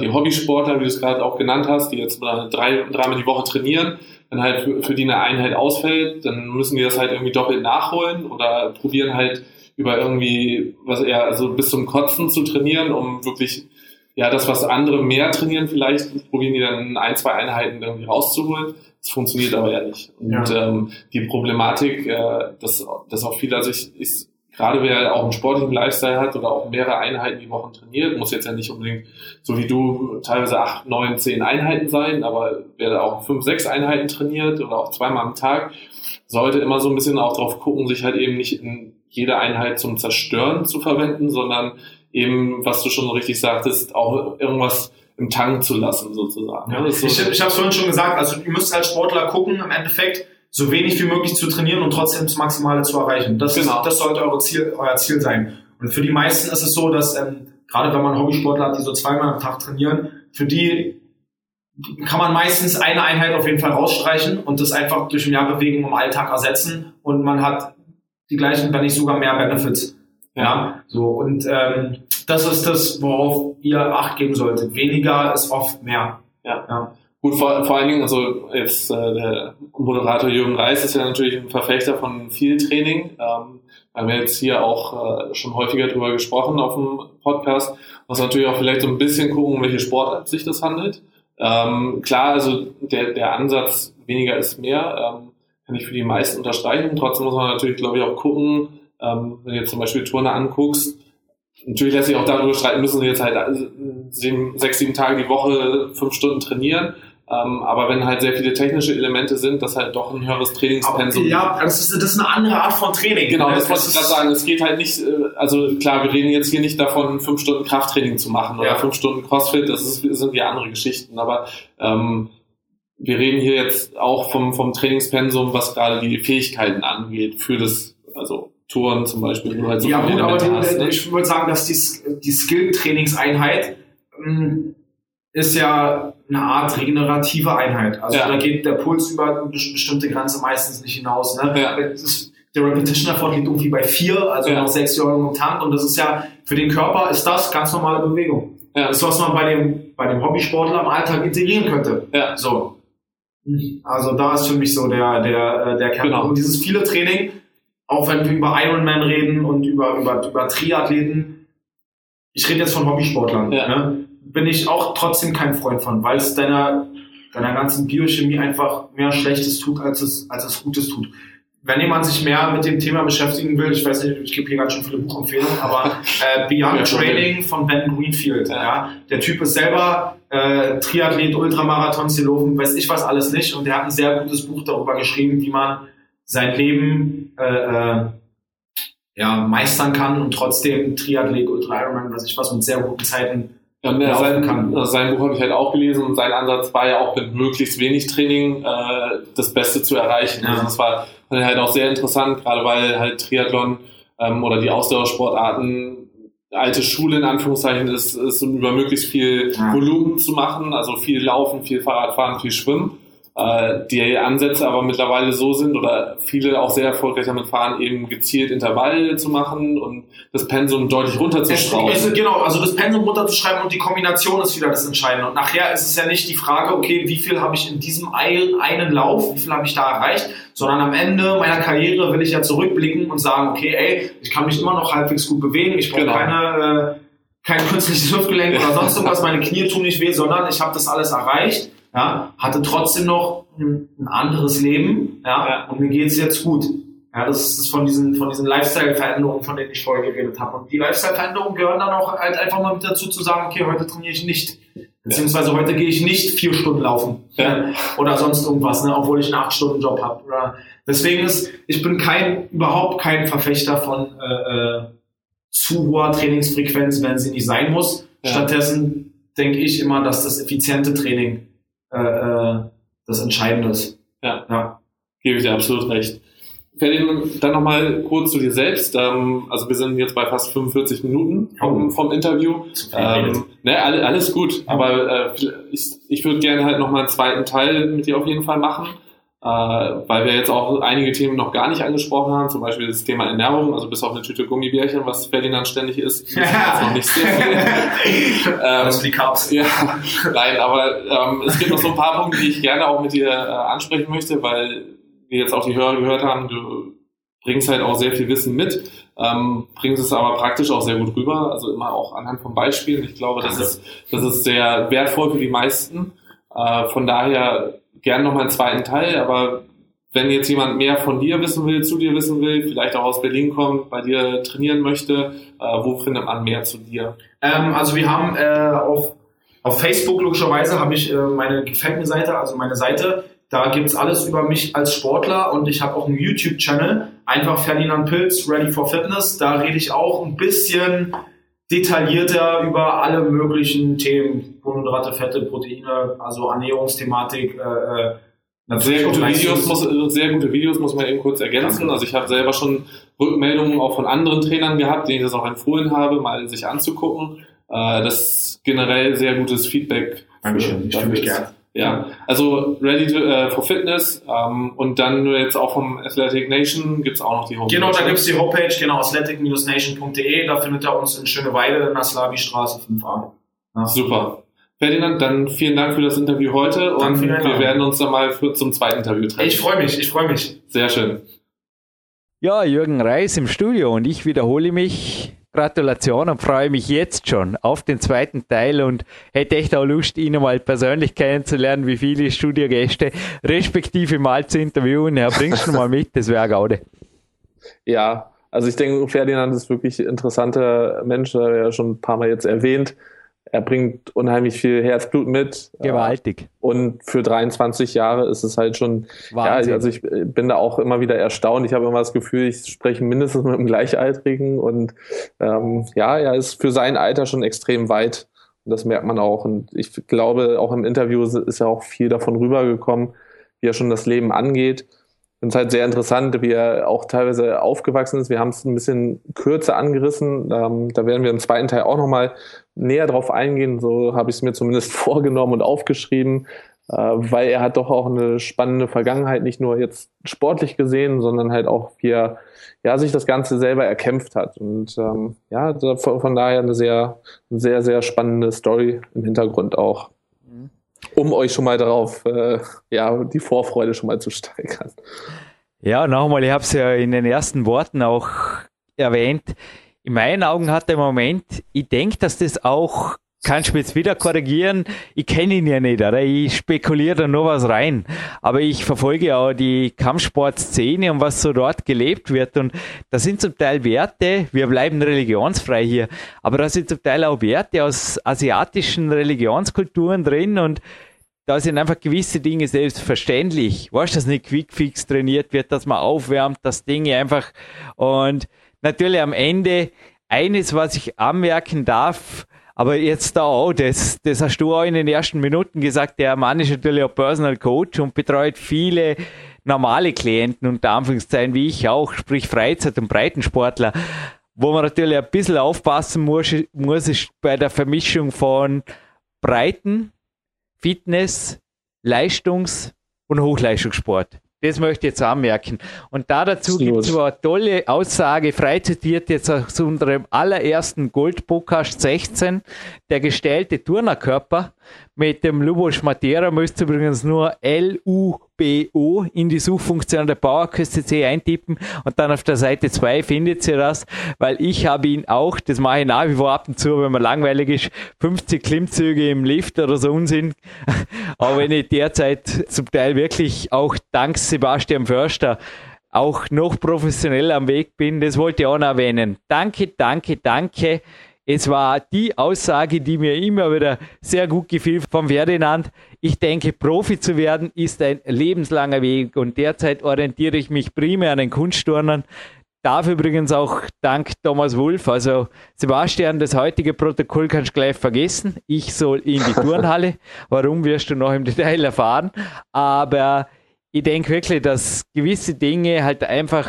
die Hobbysportler, wie du es gerade auch genannt hast, die jetzt drei, dreimal die Woche trainieren, wenn halt für, für die eine Einheit ausfällt, dann müssen die das halt irgendwie doppelt nachholen oder probieren halt über irgendwie, was eher, also bis zum Kotzen zu trainieren, um wirklich, ja, das, was andere mehr trainieren vielleicht, probieren die dann in ein, zwei Einheiten irgendwie rauszuholen. Das funktioniert aber ja nicht. Und ja. Ähm, die Problematik, äh, dass, dass auch viele, also ich, ich gerade wer auch einen sportlichen Lifestyle hat oder auch mehrere Einheiten die Woche trainiert, muss jetzt ja nicht unbedingt so wie du teilweise acht, neun, zehn Einheiten sein, aber wer auch fünf, sechs Einheiten trainiert oder auch zweimal am Tag, sollte immer so ein bisschen auch drauf gucken, sich halt eben nicht in jede Einheit zum Zerstören zu verwenden, sondern eben, was du schon so richtig sagtest, auch irgendwas im Tank zu lassen, sozusagen. Ja, so ich ich habe es vorhin schon gesagt, also ihr müsst als Sportler gucken, im Endeffekt, so wenig wie möglich zu trainieren und trotzdem das Maximale zu erreichen. Das, genau. ist, das sollte eure Ziel, euer Ziel sein. Und für die meisten ist es so, dass ähm, gerade wenn man Hobbysportler hat, die so zweimal am Tag trainieren, für die kann man meistens eine Einheit auf jeden Fall rausstreichen und das einfach durch mehr Bewegung im Alltag ersetzen und man hat die gleichen, wenn nicht sogar mehr Benefits. Ja, so und ähm, das ist das, worauf ihr Acht geben solltet. Weniger ist oft mehr. Ja. ja. Gut, vor, vor allen Dingen, also jetzt äh, der Moderator Jürgen Reis ist ja natürlich ein Verfechter von viel Training. Ähm, haben wir jetzt hier auch äh, schon häufiger drüber gesprochen auf dem Podcast. Muss natürlich auch vielleicht so ein bisschen gucken, welche Sportart sich das handelt. Ähm, klar, also der, der Ansatz weniger ist mehr, ähm, kann ich für die meisten unterstreichen. Trotzdem muss man natürlich, glaube ich, auch gucken, ähm, wenn du jetzt zum Beispiel Turner anguckst, natürlich lässt sich auch darüber streiten, müssen sie jetzt halt äh, sieben, sechs, sieben Tage die Woche fünf Stunden trainieren. Ähm, aber wenn halt sehr viele technische Elemente sind, das halt doch ein höheres Trainingspensum. Ja, das ist, das ist eine andere Art von Training. Genau, das, das wollte ich gerade sagen. Es geht halt nicht, äh, also klar, wir reden jetzt hier nicht davon, fünf Stunden Krafttraining zu machen oder ja. fünf Stunden Crossfit, das ist, sind ja andere Geschichten. Aber ähm, wir reden hier jetzt auch vom, vom Trainingspensum, was gerade die Fähigkeiten angeht, für das, also Touren zum Beispiel. Wo halt so ja, gut, aber hast, ne? ich würde sagen, dass die, die Skill-Trainingseinheit ähm, ist ja eine Art regenerative Einheit. Also ja. da geht der Puls über eine bestimmte Grenze meistens nicht hinaus. Ne? Ja. Ist, der Repetition Effort liegt irgendwie bei vier, also ja. noch sechs Jahre im Tank. Und das ist ja, für den Körper ist das ganz normale Bewegung. Ja. Das ist, was man bei dem, bei dem Hobbysportler im Alltag integrieren könnte. Ja. So. Also da ist für mich so der, der, äh, der Kern. Genau. Und dieses viele Training, auch wenn wir über Ironman reden und über, über, über Triathleten, ich rede jetzt von Hobbysportlern, ja. ne? bin ich auch trotzdem kein Freund von, weil es deiner, deiner ganzen Biochemie einfach mehr Schlechtes tut, als es, als es Gutes tut. Wenn jemand sich mehr mit dem Thema beschäftigen will, ich weiß nicht, ich gebe hier ganz schön viele Buchempfehlungen, aber äh, Beyond ja, Training von Ben Greenfield. Ja. ja. Der Typ ist selber äh, Triathlet, Ultramarathon, gelaufen, weiß ich was alles nicht. Und der hat ein sehr gutes Buch darüber geschrieben, wie man sein Leben äh, äh, ja, meistern kann und trotzdem Triathlet, Ultra Ironman, weiß ich was, mit sehr guten Zeiten ja, ne, sein, kann. Also sein Buch habe ich halt auch gelesen und sein Ansatz war ja auch mit möglichst wenig Training äh, das Beste zu erreichen. Ja. Also das war halt auch sehr interessant, gerade weil halt Triathlon ähm, oder die Ausdauersportarten alte Schule in Anführungszeichen ist, ist um über möglichst viel ja. Volumen zu machen, also viel Laufen, viel Fahrradfahren, viel Schwimmen äh, die Ansätze aber mittlerweile so sind oder viele auch sehr erfolgreich damit fahren, eben gezielt Intervalle zu machen und das Pensum deutlich runterzuschrauben. Es, es, genau, also das Pensum runterzuschreiben und die Kombination ist wieder das Entscheidende. Und nachher ist es ja nicht die Frage, okay, wie viel habe ich in diesem einen Lauf, wie viel habe ich da erreicht, sondern am Ende meiner Karriere will ich ja zurückblicken und sagen, okay, ey, ich kann mich immer noch halbwegs gut bewegen, ich brauche genau. keine... Äh, kein künstliches Hüftgelenk oder sonst irgendwas, meine Knie tun nicht weh, sondern ich habe das alles erreicht ja, hatte trotzdem noch ein, ein anderes Leben, ja, und mir geht's jetzt gut. Ja, das ist von diesen, von diesen Lifestyle-Veränderungen, von denen ich vorher geredet habe. Und die Lifestyle-Veränderungen gehören dann auch halt einfach mal mit dazu zu sagen, okay, heute trainiere ich nicht. Beziehungsweise heute gehe ich nicht vier Stunden laufen. Ja. Oder sonst irgendwas, ne, obwohl ich einen acht Stunden Job habe. Oder deswegen ist, ich bin kein, überhaupt kein Verfechter von äh, äh, zu hoher Trainingsfrequenz, wenn sie nicht sein muss. Ja. Stattdessen denke ich immer, dass das effiziente Training äh, äh, das Entscheidende ist. Ja, ja. gebe ich dir absolut recht. Ferdinand, dann nochmal kurz zu dir selbst. Ähm, also wir sind jetzt bei fast 45 Minuten vom, vom Interview. Ähm, ne, alles gut, aber äh, ich, ich würde gerne halt nochmal einen zweiten Teil mit dir auf jeden Fall machen. Äh, weil wir jetzt auch einige Themen noch gar nicht angesprochen haben, zum Beispiel das Thema Ernährung, also bis auf eine Tüte Gummibärchen, was Ferdinand ständig isst, ist noch nicht sehr viel. ähm, das ist die Carbs. Ja, nein, aber ähm, es gibt noch so ein paar Punkte, die ich gerne auch mit dir äh, ansprechen möchte, weil wir jetzt auch die Hörer gehört haben, du bringst halt auch sehr viel Wissen mit, ähm, bringst es aber praktisch auch sehr gut rüber, also immer auch anhand von Beispielen. Ich glaube, das ist, das ist sehr wertvoll für die meisten. Äh, von daher gern noch mal einen zweiten Teil, aber wenn jetzt jemand mehr von dir wissen will, zu dir wissen will, vielleicht auch aus Berlin kommt, bei dir trainieren möchte, äh, wo findet man mehr zu dir? Ähm, also wir haben äh, auf, auf Facebook logischerweise habe ich äh, meine gefällt mir Seite, also meine Seite. Da gibt's alles über mich als Sportler und ich habe auch einen YouTube-Channel, einfach Ferdinand Pilz, Ready for Fitness. Da rede ich auch ein bisschen detaillierter über alle möglichen Themen, Kohlenhydrate, Fette, Proteine, also Ernährungsthematik. Äh, äh sehr gute Videos muss, sehr gute Videos muss man eben kurz ergänzen. Also ich habe selber schon Rückmeldungen auch von anderen Trainern gehabt, denen ich das auch empfohlen habe, mal sich anzugucken. Äh, das ist generell sehr gutes Feedback. Dankeschön, ich fühle mich gern. Ja, also Ready to, uh, for Fitness ähm, und dann jetzt auch vom Athletic Nation gibt's auch noch die Homepage. Genau, da gibt's die Homepage, genau, athletic-nation.de, da findet ihr uns in Schöneweide in der Slavi-Straße 5a. Ja. Super. Ferdinand, dann vielen Dank für das Interview heute und wir werden uns dann mal für, zum zweiten Interview treffen. Ich freue mich, ich freue mich. Sehr schön. Ja, Jürgen Reis im Studio und ich wiederhole mich Gratulation und freue mich jetzt schon auf den zweiten Teil und hätte echt auch Lust, ihn mal persönlich kennenzulernen, wie viele Studiogäste, respektive mal zu interviewen. Ja, bringst du mal mit, das wäre Gaude. Ja, also ich denke, Ferdinand ist wirklich ein interessanter Mensch, ja schon ein paar Mal jetzt erwähnt. Er bringt unheimlich viel Herzblut mit. Gewaltig. Und für 23 Jahre ist es halt schon, Wahnsinn. ja, also ich bin da auch immer wieder erstaunt. Ich habe immer das Gefühl, ich spreche mindestens mit einem Gleichaltrigen und ähm, ja, er ist für sein Alter schon extrem weit. Und das merkt man auch. Und ich glaube, auch im Interview ist ja auch viel davon rübergekommen, wie er schon das Leben angeht finde es halt sehr interessant, wie er auch teilweise aufgewachsen ist. Wir haben es ein bisschen kürzer angerissen. Ähm, da werden wir im zweiten Teil auch nochmal näher drauf eingehen. So habe ich es mir zumindest vorgenommen und aufgeschrieben, äh, weil er hat doch auch eine spannende Vergangenheit, nicht nur jetzt sportlich gesehen, sondern halt auch, wie er ja, sich das Ganze selber erkämpft hat. Und ähm, ja, von, von daher eine sehr, sehr, sehr spannende Story im Hintergrund auch um euch schon mal darauf, äh, ja, die Vorfreude schon mal zu steigern. Ja, nochmal, ich habe es ja in den ersten Worten auch erwähnt. In meinen Augen hat der Moment, ich denke, dass das auch kannst du jetzt wieder korrigieren. Ich kenne ihn ja nicht, oder? Ich spekuliere da nur was rein. Aber ich verfolge auch die Kampfsportszene und was so dort gelebt wird. Und da sind zum Teil Werte, wir bleiben religionsfrei hier, aber da sind zum Teil auch Werte aus asiatischen Religionskulturen drin und da sind einfach gewisse Dinge selbstverständlich. Weißt du, dass nicht Quickfix trainiert wird, dass man aufwärmt, dass Dinge einfach und natürlich am Ende eines, was ich anmerken darf, aber jetzt da auch, das, das hast du auch in den ersten Minuten gesagt, der Mann ist natürlich auch Personal Coach und betreut viele normale Klienten, unter Anführungszeichen, wie ich auch, sprich Freizeit- und Breitensportler. Wo man natürlich ein bisschen aufpassen muss, muss ist bei der Vermischung von Breiten, Fitness, Leistungs- und Hochleistungssport. Das möchte ich jetzt anmerken. Und da dazu gibt es eine tolle Aussage, frei zitiert jetzt aus unserem allerersten Gold-Podcast 16, der gestellte Turnerkörper mit dem Lubos Matera müsst ihr übrigens nur L-U-B-O in die Suchfunktion der Bauerküste C eintippen und dann auf der Seite 2 findet ihr das, weil ich habe ihn auch, das mache ich nach wie vor ab und zu, wenn man langweilig ist, 50 Klimmzüge im Lift oder so Unsinn. Aber wenn ich derzeit zum Teil wirklich auch dank Sebastian Förster auch noch professionell am Weg bin, das wollte ich auch noch erwähnen. Danke, danke, danke es war die Aussage, die mir immer wieder sehr gut gefiel vom Ferdinand. Ich denke, Profi zu werden ist ein lebenslanger Weg und derzeit orientiere ich mich primär an den Kunstturnern. Darf übrigens auch dank Thomas Wulff, also Sebastian, das heutige Protokoll kannst du gleich vergessen. Ich soll in die Turnhalle. Warum wirst du noch im Detail erfahren? Aber ich denke wirklich, dass gewisse Dinge halt einfach,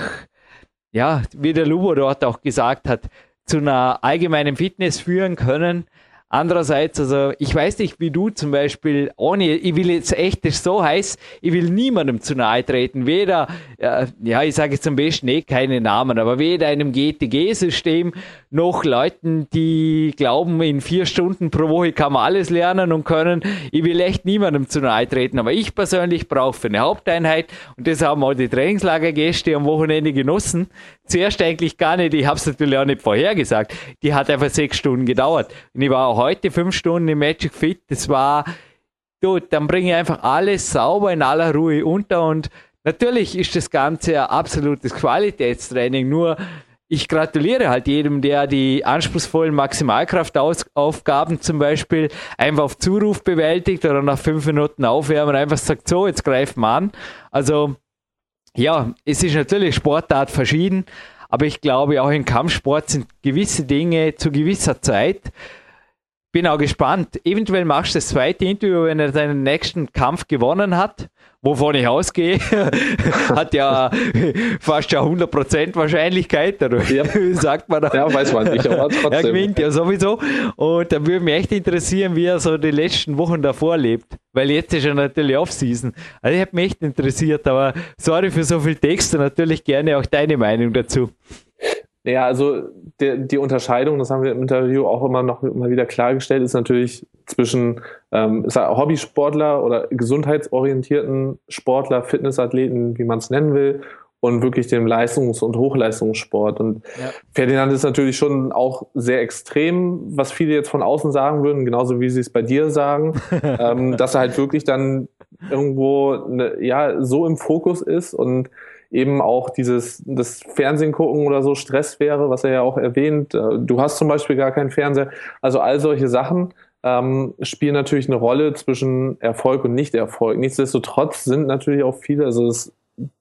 ja, wie der Lubo dort auch gesagt hat, zu einer allgemeinen Fitness führen können. Andererseits, also ich weiß nicht, wie du zum Beispiel, ohne, ich will jetzt echt, das so heiß, ich will niemandem zu nahe treten, weder, äh, ja, ich sage jetzt am besten eh keine Namen, aber weder einem GTG-System noch Leuten, die glauben, in vier Stunden pro Woche kann man alles lernen und können. Ich will echt niemandem zu nahe treten, aber ich persönlich brauche für eine Haupteinheit, und das haben auch die Trainingslagergäste am Wochenende genossen, zuerst eigentlich gar nicht, ich habe es natürlich auch nicht vorhergesagt, die hat einfach sechs Stunden gedauert. Und ich war auch heute fünf Stunden im Magic Fit, das war, gut, dann bringe ich einfach alles sauber in aller Ruhe unter und natürlich ist das Ganze ein absolutes Qualitätstraining, nur ich gratuliere halt jedem, der die anspruchsvollen Maximalkraftaufgaben zum Beispiel einfach auf Zuruf bewältigt oder nach fünf Minuten aufwärmen einfach sagt, so, jetzt greifen wir an. Also ja, es ist natürlich Sportart verschieden, aber ich glaube, auch im Kampfsport sind gewisse Dinge zu gewisser Zeit. Bin auch gespannt. Eventuell machst du das zweite Interview, wenn er seinen nächsten Kampf gewonnen hat wovon ich ausgehe, hat ja fast ja 100% Wahrscheinlichkeit, ja. sagt man da. Ja, weiß man nicht, aber trotzdem. Er gewinnt ja sowieso. Und da würde mich echt interessieren, wie er so die letzten Wochen davor lebt. Weil jetzt ist er natürlich Off-Season. Also ich habe mich echt interessiert, aber sorry für so viel Text und natürlich gerne auch deine Meinung dazu. Ja, also der, die Unterscheidung, das haben wir im Interview auch immer noch mal wieder klargestellt, ist natürlich zwischen ähm, Hobbysportler oder gesundheitsorientierten Sportler, Fitnessathleten, wie man es nennen will, und wirklich dem Leistungs- und Hochleistungssport. Und ja. Ferdinand ist natürlich schon auch sehr extrem, was viele jetzt von außen sagen würden, genauso wie sie es bei dir sagen, ähm, dass er halt wirklich dann irgendwo ne, ja so im Fokus ist und eben auch dieses das Fernsehen gucken oder so Stress wäre, was er ja auch erwähnt. Äh, du hast zum Beispiel gar keinen Fernseher. Also all solche Sachen ähm, spielen natürlich eine Rolle zwischen Erfolg und Nicht-Erfolg. Nichtsdestotrotz sind natürlich auch viele, also es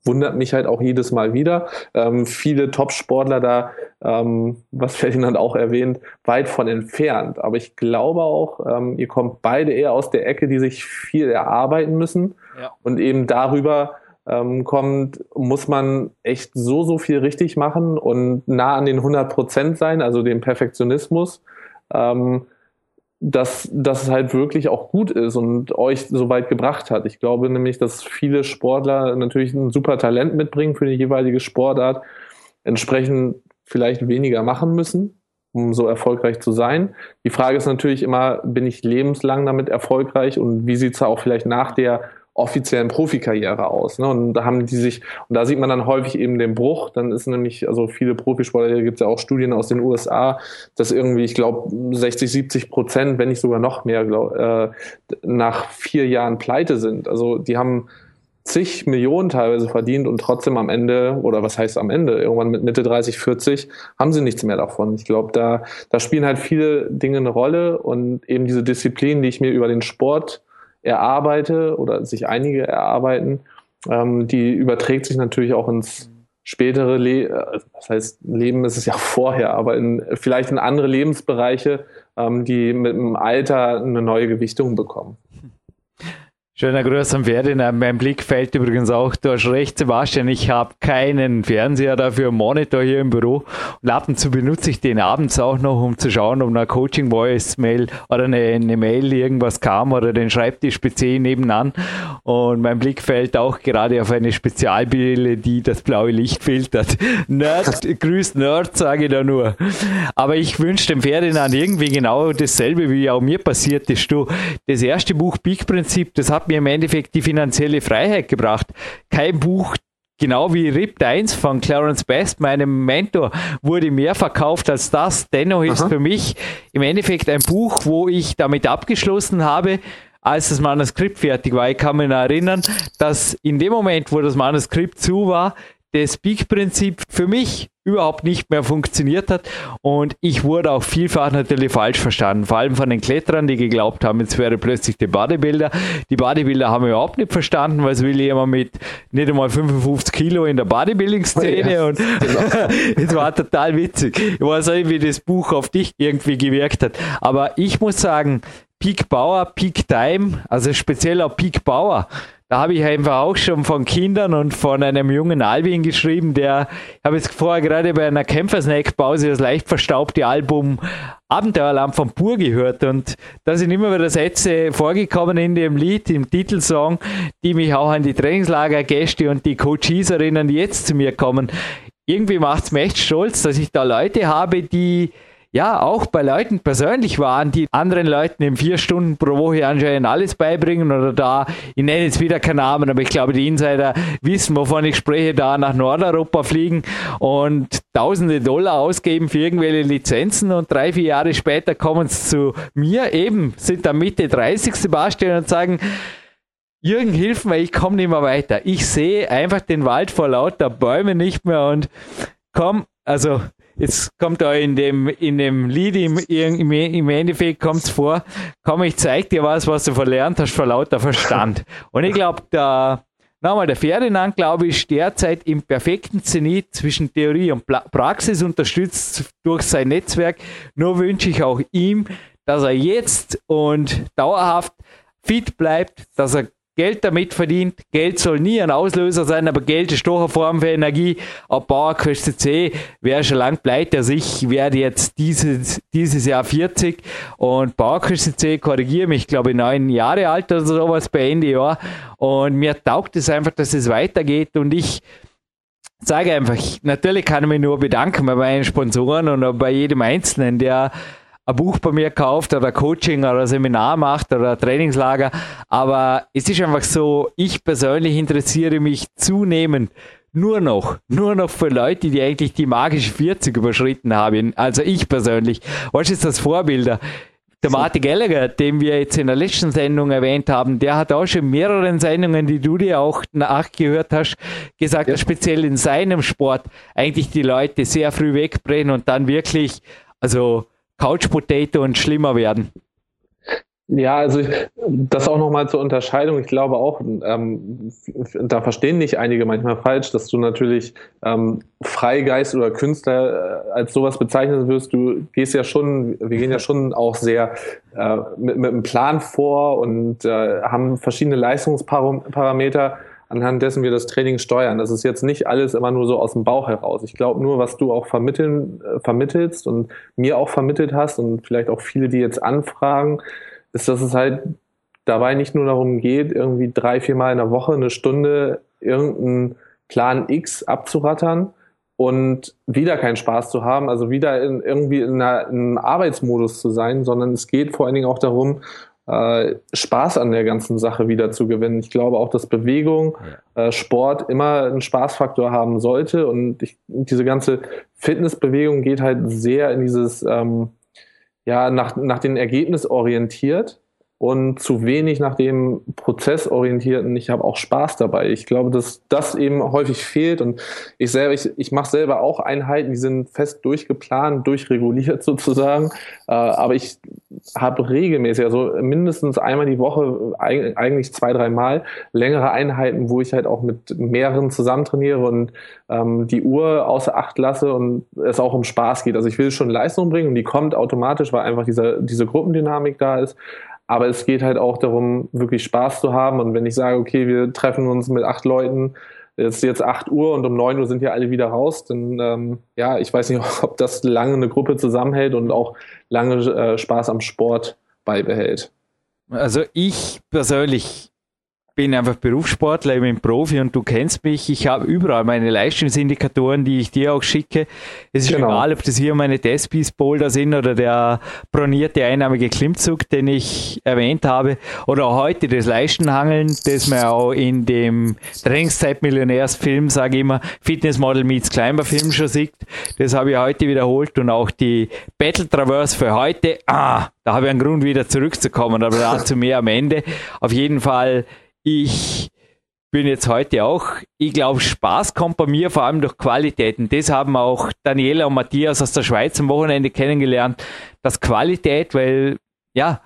wundert mich halt auch jedes Mal wieder, ähm, viele Top-Sportler da, ähm, was Ferdinand auch erwähnt, weit von entfernt. Aber ich glaube auch, ähm, ihr kommt beide eher aus der Ecke, die sich viel erarbeiten müssen ja. und eben darüber ähm, kommt, muss man echt so, so viel richtig machen und nah an den 100 Prozent sein, also dem Perfektionismus, ähm, dass das halt wirklich auch gut ist und euch so weit gebracht hat. Ich glaube nämlich, dass viele Sportler natürlich ein super Talent mitbringen für die jeweilige Sportart, entsprechend vielleicht weniger machen müssen, um so erfolgreich zu sein. Die Frage ist natürlich immer, bin ich lebenslang damit erfolgreich und wie sieht es auch vielleicht nach der offiziellen Profikarriere aus. Ne? Und da haben die sich, und da sieht man dann häufig eben den Bruch. Dann ist nämlich, also viele Profisportler, hier gibt es ja auch Studien aus den USA, dass irgendwie, ich glaube, 60, 70 Prozent, wenn nicht sogar noch mehr, glaub, äh, nach vier Jahren pleite sind. Also die haben zig Millionen teilweise verdient und trotzdem am Ende, oder was heißt am Ende, irgendwann mit Mitte 30, 40, haben sie nichts mehr davon. Ich glaube, da, da spielen halt viele Dinge eine Rolle und eben diese Disziplin, die ich mir über den Sport erarbeite oder sich einige erarbeiten, ähm, die überträgt sich natürlich auch ins spätere Leben, äh, das heißt, Leben ist es ja vorher, aber in, vielleicht in andere Lebensbereiche, ähm, die mit dem Alter eine neue Gewichtung bekommen. Schöner Gruß am Ferdinand. Mein Blick fällt übrigens auch, du hast recht, Sebastian, ich habe keinen Fernseher dafür, Monitor hier im Büro. Und ab und zu benutze ich den abends auch noch, um zu schauen, ob eine Coaching-Voice-Mail oder eine, eine, Mail irgendwas kam oder den Schreibtisch-PC nebenan. Und mein Blick fällt auch gerade auf eine Spezialbrille, die das blaue Licht filtert. Nerd, grüß Nerd, sage ich da nur. Aber ich wünsche dem Ferdinand irgendwie genau dasselbe, wie auch mir passiert ist. Du, das erste Buch Peak-Prinzip, das hat mir im Endeffekt die finanzielle Freiheit gebracht. Kein Buch, genau wie Ripped 1 von Clarence Best, meinem Mentor, wurde mehr verkauft als das. Dennoch ist Aha. für mich im Endeffekt ein Buch, wo ich damit abgeschlossen habe, als das Manuskript fertig war. Ich kann mich erinnern, dass in dem Moment, wo das Manuskript zu war, das Peak-Prinzip für mich überhaupt nicht mehr funktioniert hat und ich wurde auch vielfach natürlich falsch verstanden, vor allem von den Kletterern, die geglaubt haben, jetzt wäre plötzlich der Bodybuilder. Die Bodybuilder haben überhaupt nicht verstanden, weil es will jemand mit nicht einmal 55 Kilo in der Bodybuilding-Szene ja, und es war total witzig. Ich weiß nicht, wie das Buch auf dich irgendwie gewirkt hat, aber ich muss sagen, Peak Power, Peak Time, also speziell auch Peak Power, da habe ich einfach auch schon von Kindern und von einem jungen Alvin geschrieben, der, ich habe jetzt vorher gerade bei einer Kämpfersnack-Pause das leicht verstaubte Album Abenteuerland von Pur gehört und da sind immer wieder Sätze vorgekommen in dem Lied, im Titelsong, die mich auch an die Trainingslagergäste und die Coaches erinnern, die jetzt zu mir kommen. Irgendwie macht es mich echt stolz, dass ich da Leute habe, die ja auch bei Leuten persönlich waren, die anderen Leuten in vier Stunden pro Woche anscheinend alles beibringen oder da, ich nenne jetzt wieder keinen Namen, aber ich glaube, die Insider wissen, wovon ich spreche, da nach Nordeuropa fliegen und tausende Dollar ausgeben für irgendwelche Lizenzen und drei, vier Jahre später kommen sie zu mir, eben sind da Mitte 30. Sebastian und sagen, Jürgen, hilf mir, ich komme nicht mehr weiter. Ich sehe einfach den Wald vor lauter Bäumen nicht mehr und komm, also jetzt kommt da in dem, in dem Lied im, im, im Endeffekt kommt's vor, komm, ich zeig dir was, was du verlernt hast vor lauter Verstand. Und ich glaube, da, nochmal, der Ferdinand, glaube ich, derzeit im perfekten Zenit zwischen Theorie und Praxis unterstützt durch sein Netzwerk. Nur wünsche ich auch ihm, dass er jetzt und dauerhaft fit bleibt, dass er Geld damit verdient. Geld soll nie ein Auslöser sein, aber Geld ist doch eine Form für Energie. Ab Bauer kostet eh, wer schon lang pleite. Also ich werde jetzt dieses, dieses Jahr 40 und Bauer kostet eh, korrigiere mich, glaube ich, neun Jahre alt oder sowas bei Ende Jahr. Und mir taugt es einfach, dass es weitergeht und ich sage einfach, natürlich kann ich mich nur bedanken bei meinen Sponsoren und bei jedem Einzelnen, der ein Buch bei mir kauft oder Coaching oder Seminar macht oder Trainingslager. Aber es ist einfach so, ich persönlich interessiere mich zunehmend nur noch, nur noch für Leute, die eigentlich die magische 40 überschritten haben. Also ich persönlich. Was ist das Vorbilder? Der Martin Gallagher, den wir jetzt in der letzten Sendung erwähnt haben, der hat auch schon mehreren Sendungen, die du dir auch nachgehört hast, gesagt, ja. dass speziell in seinem Sport eigentlich die Leute sehr früh wegbrennen und dann wirklich, also Couch Potato und schlimmer werden. Ja, also das auch nochmal zur Unterscheidung. Ich glaube auch, ähm, da verstehen nicht einige manchmal falsch, dass du natürlich ähm, Freigeist oder Künstler äh, als sowas bezeichnen wirst. Du gehst ja schon, wir gehen ja schon auch sehr äh, mit, mit einem Plan vor und äh, haben verschiedene Leistungsparameter anhand dessen wir das Training steuern. Das ist jetzt nicht alles immer nur so aus dem Bauch heraus. Ich glaube nur, was du auch vermitteln, äh, vermittelst und mir auch vermittelt hast und vielleicht auch viele, die jetzt anfragen, ist, dass es halt dabei nicht nur darum geht, irgendwie drei, viermal in der Woche eine Stunde irgendeinen Plan X abzurattern und wieder keinen Spaß zu haben, also wieder in, irgendwie in, einer, in einem Arbeitsmodus zu sein, sondern es geht vor allen Dingen auch darum, äh, Spaß an der ganzen Sache wieder zu gewinnen. Ich glaube auch, dass Bewegung, ja. äh, Sport immer einen Spaßfaktor haben sollte und ich, diese ganze Fitnessbewegung geht halt sehr in dieses, ähm, ja, nach, nach den Ergebnis orientiert und zu wenig nach dem Prozessorientierten. Ich habe auch Spaß dabei. Ich glaube, dass das eben häufig fehlt und ich selber, ich, ich mache selber auch Einheiten, die sind fest durchgeplant, durchreguliert sozusagen, äh, aber ich habe regelmäßig, also mindestens einmal die Woche, eigentlich zwei, dreimal längere Einheiten, wo ich halt auch mit mehreren zusammen trainiere und ähm, die Uhr außer Acht lasse und es auch um Spaß geht. Also ich will schon Leistung bringen und die kommt automatisch, weil einfach diese, diese Gruppendynamik da ist. Aber es geht halt auch darum, wirklich Spaß zu haben. Und wenn ich sage, okay, wir treffen uns mit acht Leuten, es ist jetzt acht Uhr und um neun Uhr sind ja alle wieder raus, dann ähm, ja, ich weiß nicht, ob das lange eine Gruppe zusammenhält und auch lange äh, Spaß am Sport beibehält. Also ich persönlich bin einfach Berufssportler, ich bin Profi und du kennst mich. Ich habe überall meine Leistungsindikatoren, die ich dir auch schicke. Es ist genau. egal, ob das hier meine Despies Boulder sind oder der bronierte einnahmige Klimmzug, den ich erwähnt habe. Oder auch heute das Leistenhangeln, das man auch in dem Trainingszeit-Millionärs-Film, sage ich immer, Fitnessmodel meets Climber Film schon sieht. Das habe ich heute wiederholt und auch die Battle Traverse für heute. Ah, da habe ich einen Grund wieder zurückzukommen, aber dazu mehr am Ende. Auf jeden Fall ich bin jetzt heute auch, ich glaube, Spaß kommt bei mir vor allem durch Qualitäten. Das haben auch Daniela und Matthias aus der Schweiz am Wochenende kennengelernt. Das Qualität, weil, ja,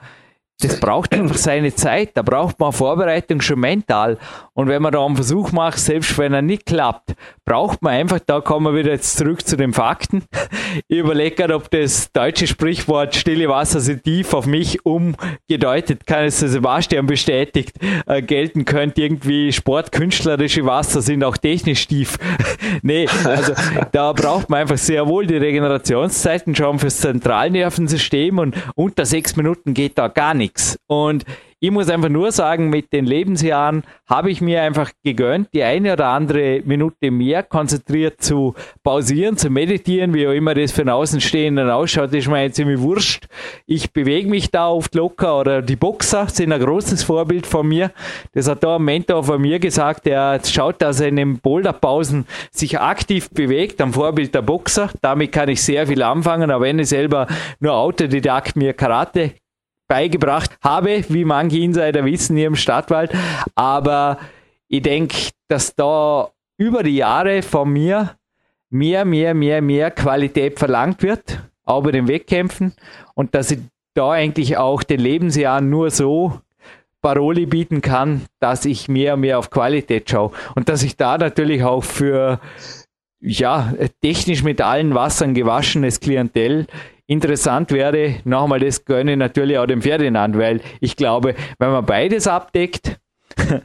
das braucht einfach seine Zeit. Da braucht man Vorbereitung schon mental. Und wenn man da einen Versuch macht, selbst wenn er nicht klappt, braucht man einfach, da kommen wir wieder jetzt zurück zu den Fakten. Ich überlege ob das deutsche Sprichwort stille Wasser sind tief auf mich umgedeutet, kann es Sebastian bestätigt, äh, gelten könnte. Irgendwie sportkünstlerische Wasser sind auch technisch tief. nee, also da braucht man einfach sehr wohl die Regenerationszeiten schon fürs Zentralnervensystem und unter sechs Minuten geht da gar nichts. Und ich muss einfach nur sagen, mit den Lebensjahren habe ich mir einfach gegönnt, die eine oder andere Minute mehr konzentriert zu pausieren, zu meditieren, wie auch immer das für einen Außenstehenden ausschaut, ist mir jetzt ziemlich wurscht. Ich bewege mich da oft locker oder die Boxer sind ein großes Vorbild von mir. Das hat da ein Mentor von mir gesagt, der schaut, dass er in den Boulderpausen sich aktiv bewegt, am Vorbild der Boxer. Damit kann ich sehr viel anfangen, aber wenn ich selber nur Autodidakt mir Karate beigebracht habe, wie manche Insider wissen hier im Stadtwald. Aber ich denke, dass da über die Jahre von mir mehr, mehr, mehr, mehr Qualität verlangt wird, auch bei den Wettkämpfen. Und dass ich da eigentlich auch den Lebensjahren nur so Paroli bieten kann, dass ich mehr und mehr auf Qualität schaue. Und dass ich da natürlich auch für ja, technisch mit allen Wassern gewaschenes Klientel interessant wäre, nochmal, das gönne natürlich auch dem Ferdinand, weil ich glaube, wenn man beides abdeckt,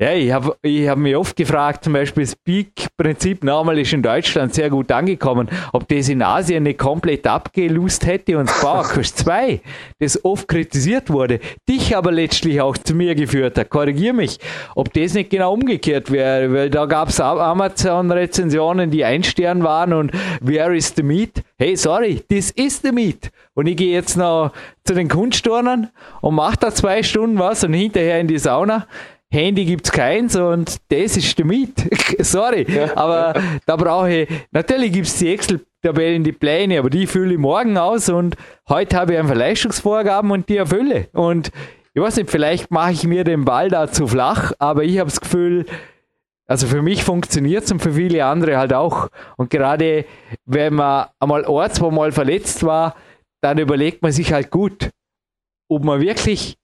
Ja, ich habe ich hab mich oft gefragt, zum Beispiel das Peak-Prinzip nochmal ist in Deutschland sehr gut angekommen, ob das in Asien nicht komplett abgelust hätte und Sparkurs 2, das oft kritisiert wurde, dich aber letztlich auch zu mir geführt hat. Korrigier mich, ob das nicht genau umgekehrt wäre, weil da gab es Amazon-Rezensionen, die ein Stern waren und Where is the meat? Hey, sorry, this is the meat. Und ich gehe jetzt noch zu den Kunstturnern und mache da zwei Stunden was und hinterher in die Sauna. Handy gibt es keins und das ist der Miet. Sorry, ja. aber da brauche ich, natürlich gibt es die Excel-Tabellen, die Pläne, aber die fülle ich morgen aus und heute habe ich einfach Leistungsvorgaben und die erfülle. Und ich weiß nicht, vielleicht mache ich mir den Ball da zu flach, aber ich habe das Gefühl, also für mich funktioniert es und für viele andere halt auch. Und gerade wenn man einmal ein, zwei Mal verletzt war, dann überlegt man sich halt gut, ob man wirklich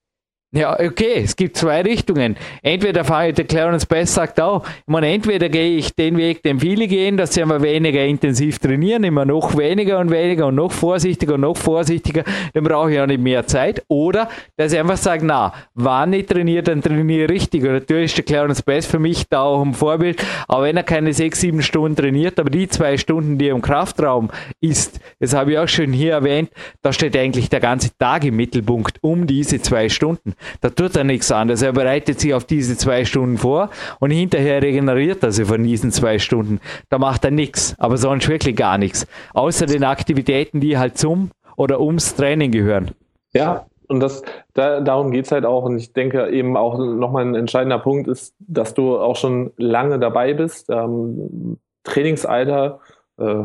ja, okay, es gibt zwei Richtungen. Entweder fahre ich, der Clarence Bass sagt auch, ich meine, entweder gehe ich den Weg, den viele gehen, dass sie immer weniger intensiv trainieren, immer noch weniger und weniger und noch vorsichtiger und noch vorsichtiger, dann brauche ich auch nicht mehr Zeit. Oder, dass ich einfach sage, na, wann ich trainiere, dann trainiere ich richtig. Und natürlich ist der Clarence Bass für mich da auch ein Vorbild, auch wenn er keine sechs, sieben Stunden trainiert, aber die zwei Stunden, die er im Kraftraum ist, das habe ich auch schon hier erwähnt, da steht eigentlich der ganze Tag im Mittelpunkt um diese zwei Stunden. Da tut er nichts anderes. Er bereitet sich auf diese zwei Stunden vor und hinterher regeneriert er sich von diesen zwei Stunden. Da macht er nichts, aber sonst wirklich gar nichts. Außer den Aktivitäten, die halt zum oder ums Training gehören. Ja, und das, da, darum geht es halt auch. Und ich denke eben auch nochmal ein entscheidender Punkt ist, dass du auch schon lange dabei bist. Ähm, Trainingsalter, äh,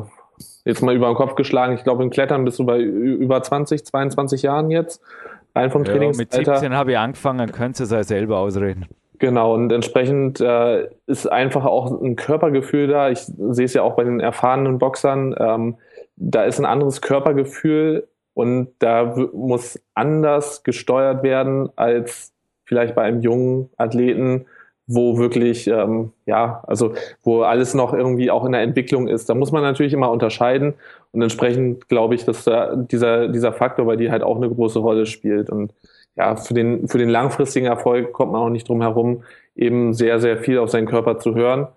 jetzt mal über den Kopf geschlagen. Ich glaube, im Klettern bist du bei über 20, 22 Jahren jetzt. Rein vom ja, Trainingsalter. Mit 17 habe ich angefangen, könntest du es ja selber ausreden. Genau, und entsprechend äh, ist einfach auch ein Körpergefühl da. Ich sehe es ja auch bei den erfahrenen Boxern. Ähm, da ist ein anderes Körpergefühl und da muss anders gesteuert werden als vielleicht bei einem jungen Athleten, wo wirklich, ähm, ja, also wo alles noch irgendwie auch in der Entwicklung ist. Da muss man natürlich immer unterscheiden und entsprechend glaube ich, dass da dieser, dieser Faktor bei dir halt auch eine große Rolle spielt. Und ja, für den, für den langfristigen Erfolg kommt man auch nicht drum herum, eben sehr, sehr viel auf seinen Körper zu hören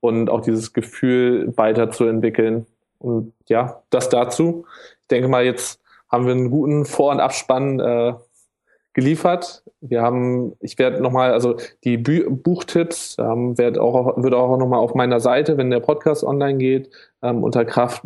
und auch dieses Gefühl weiterzuentwickeln. Und ja, das dazu. Ich denke mal, jetzt haben wir einen guten Vor- und Abspann äh, geliefert. Wir haben, ich werde nochmal, also die Bü Buchtipps ähm, wird auch, wird auch nochmal auf meiner Seite, wenn der Podcast online geht, ähm, unter Kraft-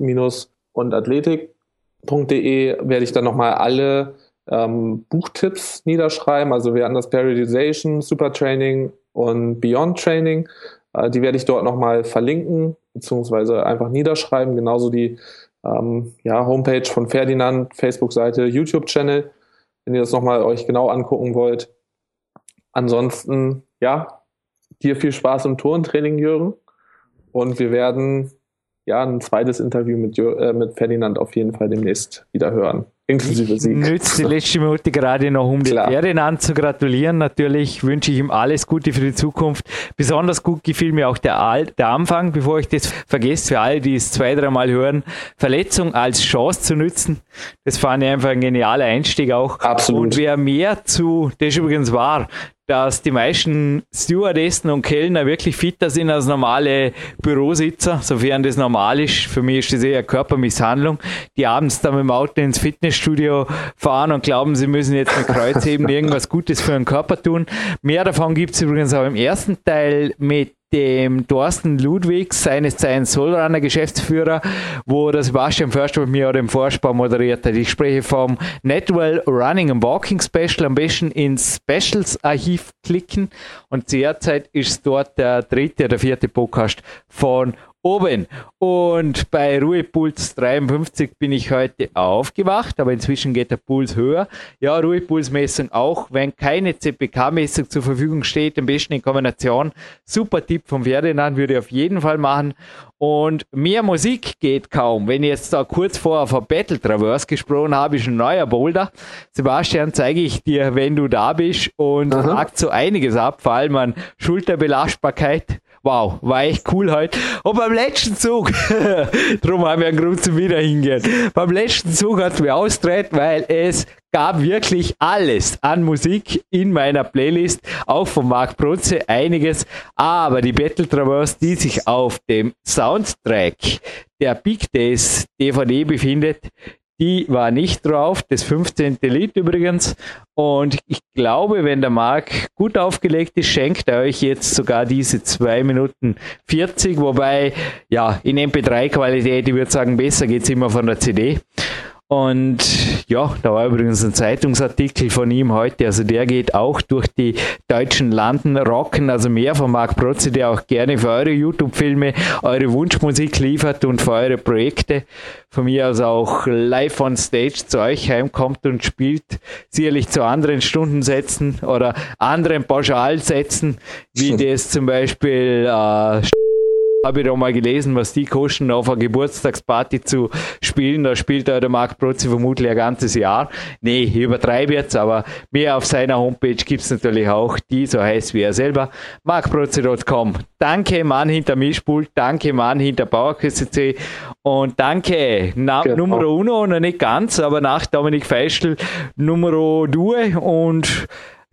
und Athletik.de werde ich dann nochmal alle ähm, Buchtipps niederschreiben. Also wir haben das Periodization, Super Training und Beyond Training. Äh, die werde ich dort nochmal verlinken, beziehungsweise einfach niederschreiben. Genauso die ähm, ja, Homepage von Ferdinand, Facebook-Seite, YouTube-Channel wenn ihr das nochmal euch genau angucken wollt. Ansonsten, ja, dir viel Spaß im Tourentraining, Jürgen. Und wir werden ja ein zweites Interview mit, äh, mit Ferdinand auf jeden Fall demnächst wieder hören. Inklusive Sieg. Nützt die letzte Minute gerade noch, um Klar. den Ferdinand zu gratulieren. Natürlich wünsche ich ihm alles Gute für die Zukunft. Besonders gut gefiel mir auch der, Al der Anfang, bevor ich das vergesse, für alle, die es zwei, dreimal hören. Verletzung als Chance zu nützen. Das fand ich einfach ein genialer Einstieg auch. Absolut. Und wer mehr zu, das ist übrigens wahr, dass die meisten Stewardessen und Kellner wirklich fitter sind als normale Bürositzer, sofern das normal ist. Für mich ist das eher Körpermisshandlung, die abends dann mit dem Auto ins Fitnessstudio fahren und glauben, sie müssen jetzt mit Kreuzheben irgendwas Gutes für den Körper tun. Mehr davon gibt es übrigens auch im ersten Teil mit dem Thorsten Ludwigs, seines Zeichens Solrunner Geschäftsführer, wo der Sebastian Förster mit mir auch den Vorspann moderiert hat. Ich spreche vom Netwell Running and Walking Special. Am besten ins Specials Archiv klicken und derzeit ist dort der dritte oder vierte Podcast von oben. Und bei Ruhepuls 53 bin ich heute aufgewacht, aber inzwischen geht der Puls höher. Ja, Ruhepulsmessung auch, wenn keine CPK-Messung zur Verfügung steht, am besten in Kombination. Super Tipp vom Ferdinand, würde ich auf jeden Fall machen. Und mehr Musik geht kaum. Wenn ich jetzt da kurz vorher von Battle Traverse gesprochen habe, ist ein neuer Boulder. Sebastian, zeige ich dir, wenn du da bist und fragt so einiges ab, vor allem an Schulterbelastbarkeit wow, war echt cool heute. Und beim letzten Zug, darum haben wir einen Grund zum Wiederhingehen. Beim letzten Zug hat es mir ausgedreht, weil es gab wirklich alles an Musik in meiner Playlist, auch von Marc Protze einiges, aber die Battle Traverse, die sich auf dem Soundtrack der Big Days DVD befindet, die war nicht drauf, das 15. Lied übrigens. Und ich glaube, wenn der Marc gut aufgelegt ist, schenkt er euch jetzt sogar diese 2 Minuten 40, wobei, ja, in MP3-Qualität, ich würde sagen, besser geht es immer von der CD. Und ja, da war übrigens ein Zeitungsartikel von ihm heute. Also der geht auch durch die deutschen Landen rocken. Also mehr von Marc Protze, der auch gerne für eure YouTube-Filme eure Wunschmusik liefert und für eure Projekte. Von mir aus auch live on stage zu euch heimkommt und spielt. Sicherlich zu anderen Stundensätzen oder anderen Pauschalsätzen, wie das zum Beispiel äh, habe ich da mal gelesen, was die kosten, auf einer Geburtstagsparty zu spielen. Da spielt der Marc Protzi vermutlich ein ganzes Jahr. Nee, ich übertreibe jetzt, aber mehr auf seiner Homepage gibt es natürlich auch, die so heißt wie er selber, markprotzi.com. Danke, Mann hinter Mischpult, danke, Mann hinter PowerQCC und danke, Na genau. Numero uno, noch nicht ganz, aber nach Dominik Feischl, Numero due und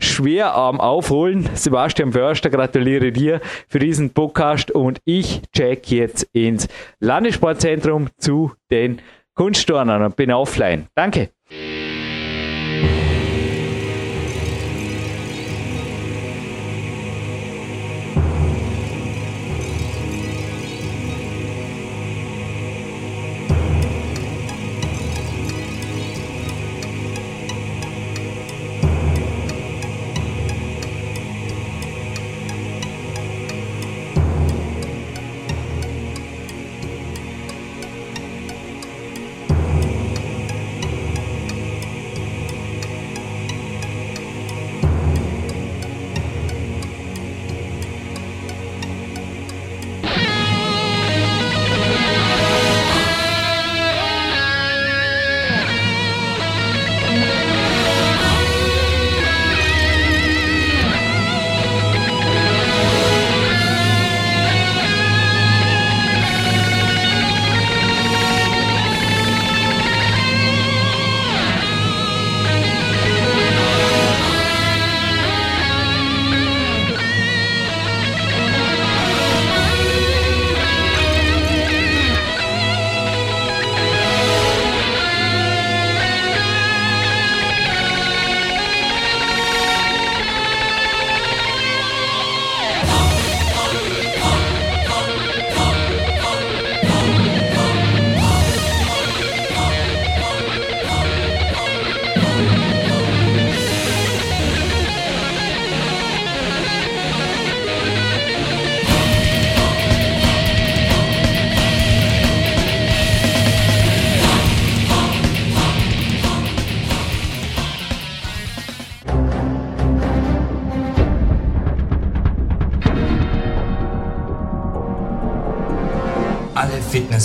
schwer am Aufholen. Sebastian Förster, gratuliere dir für diesen Podcast und ich check jetzt ins Landessportzentrum zu den Kunstturnern und bin offline. Danke.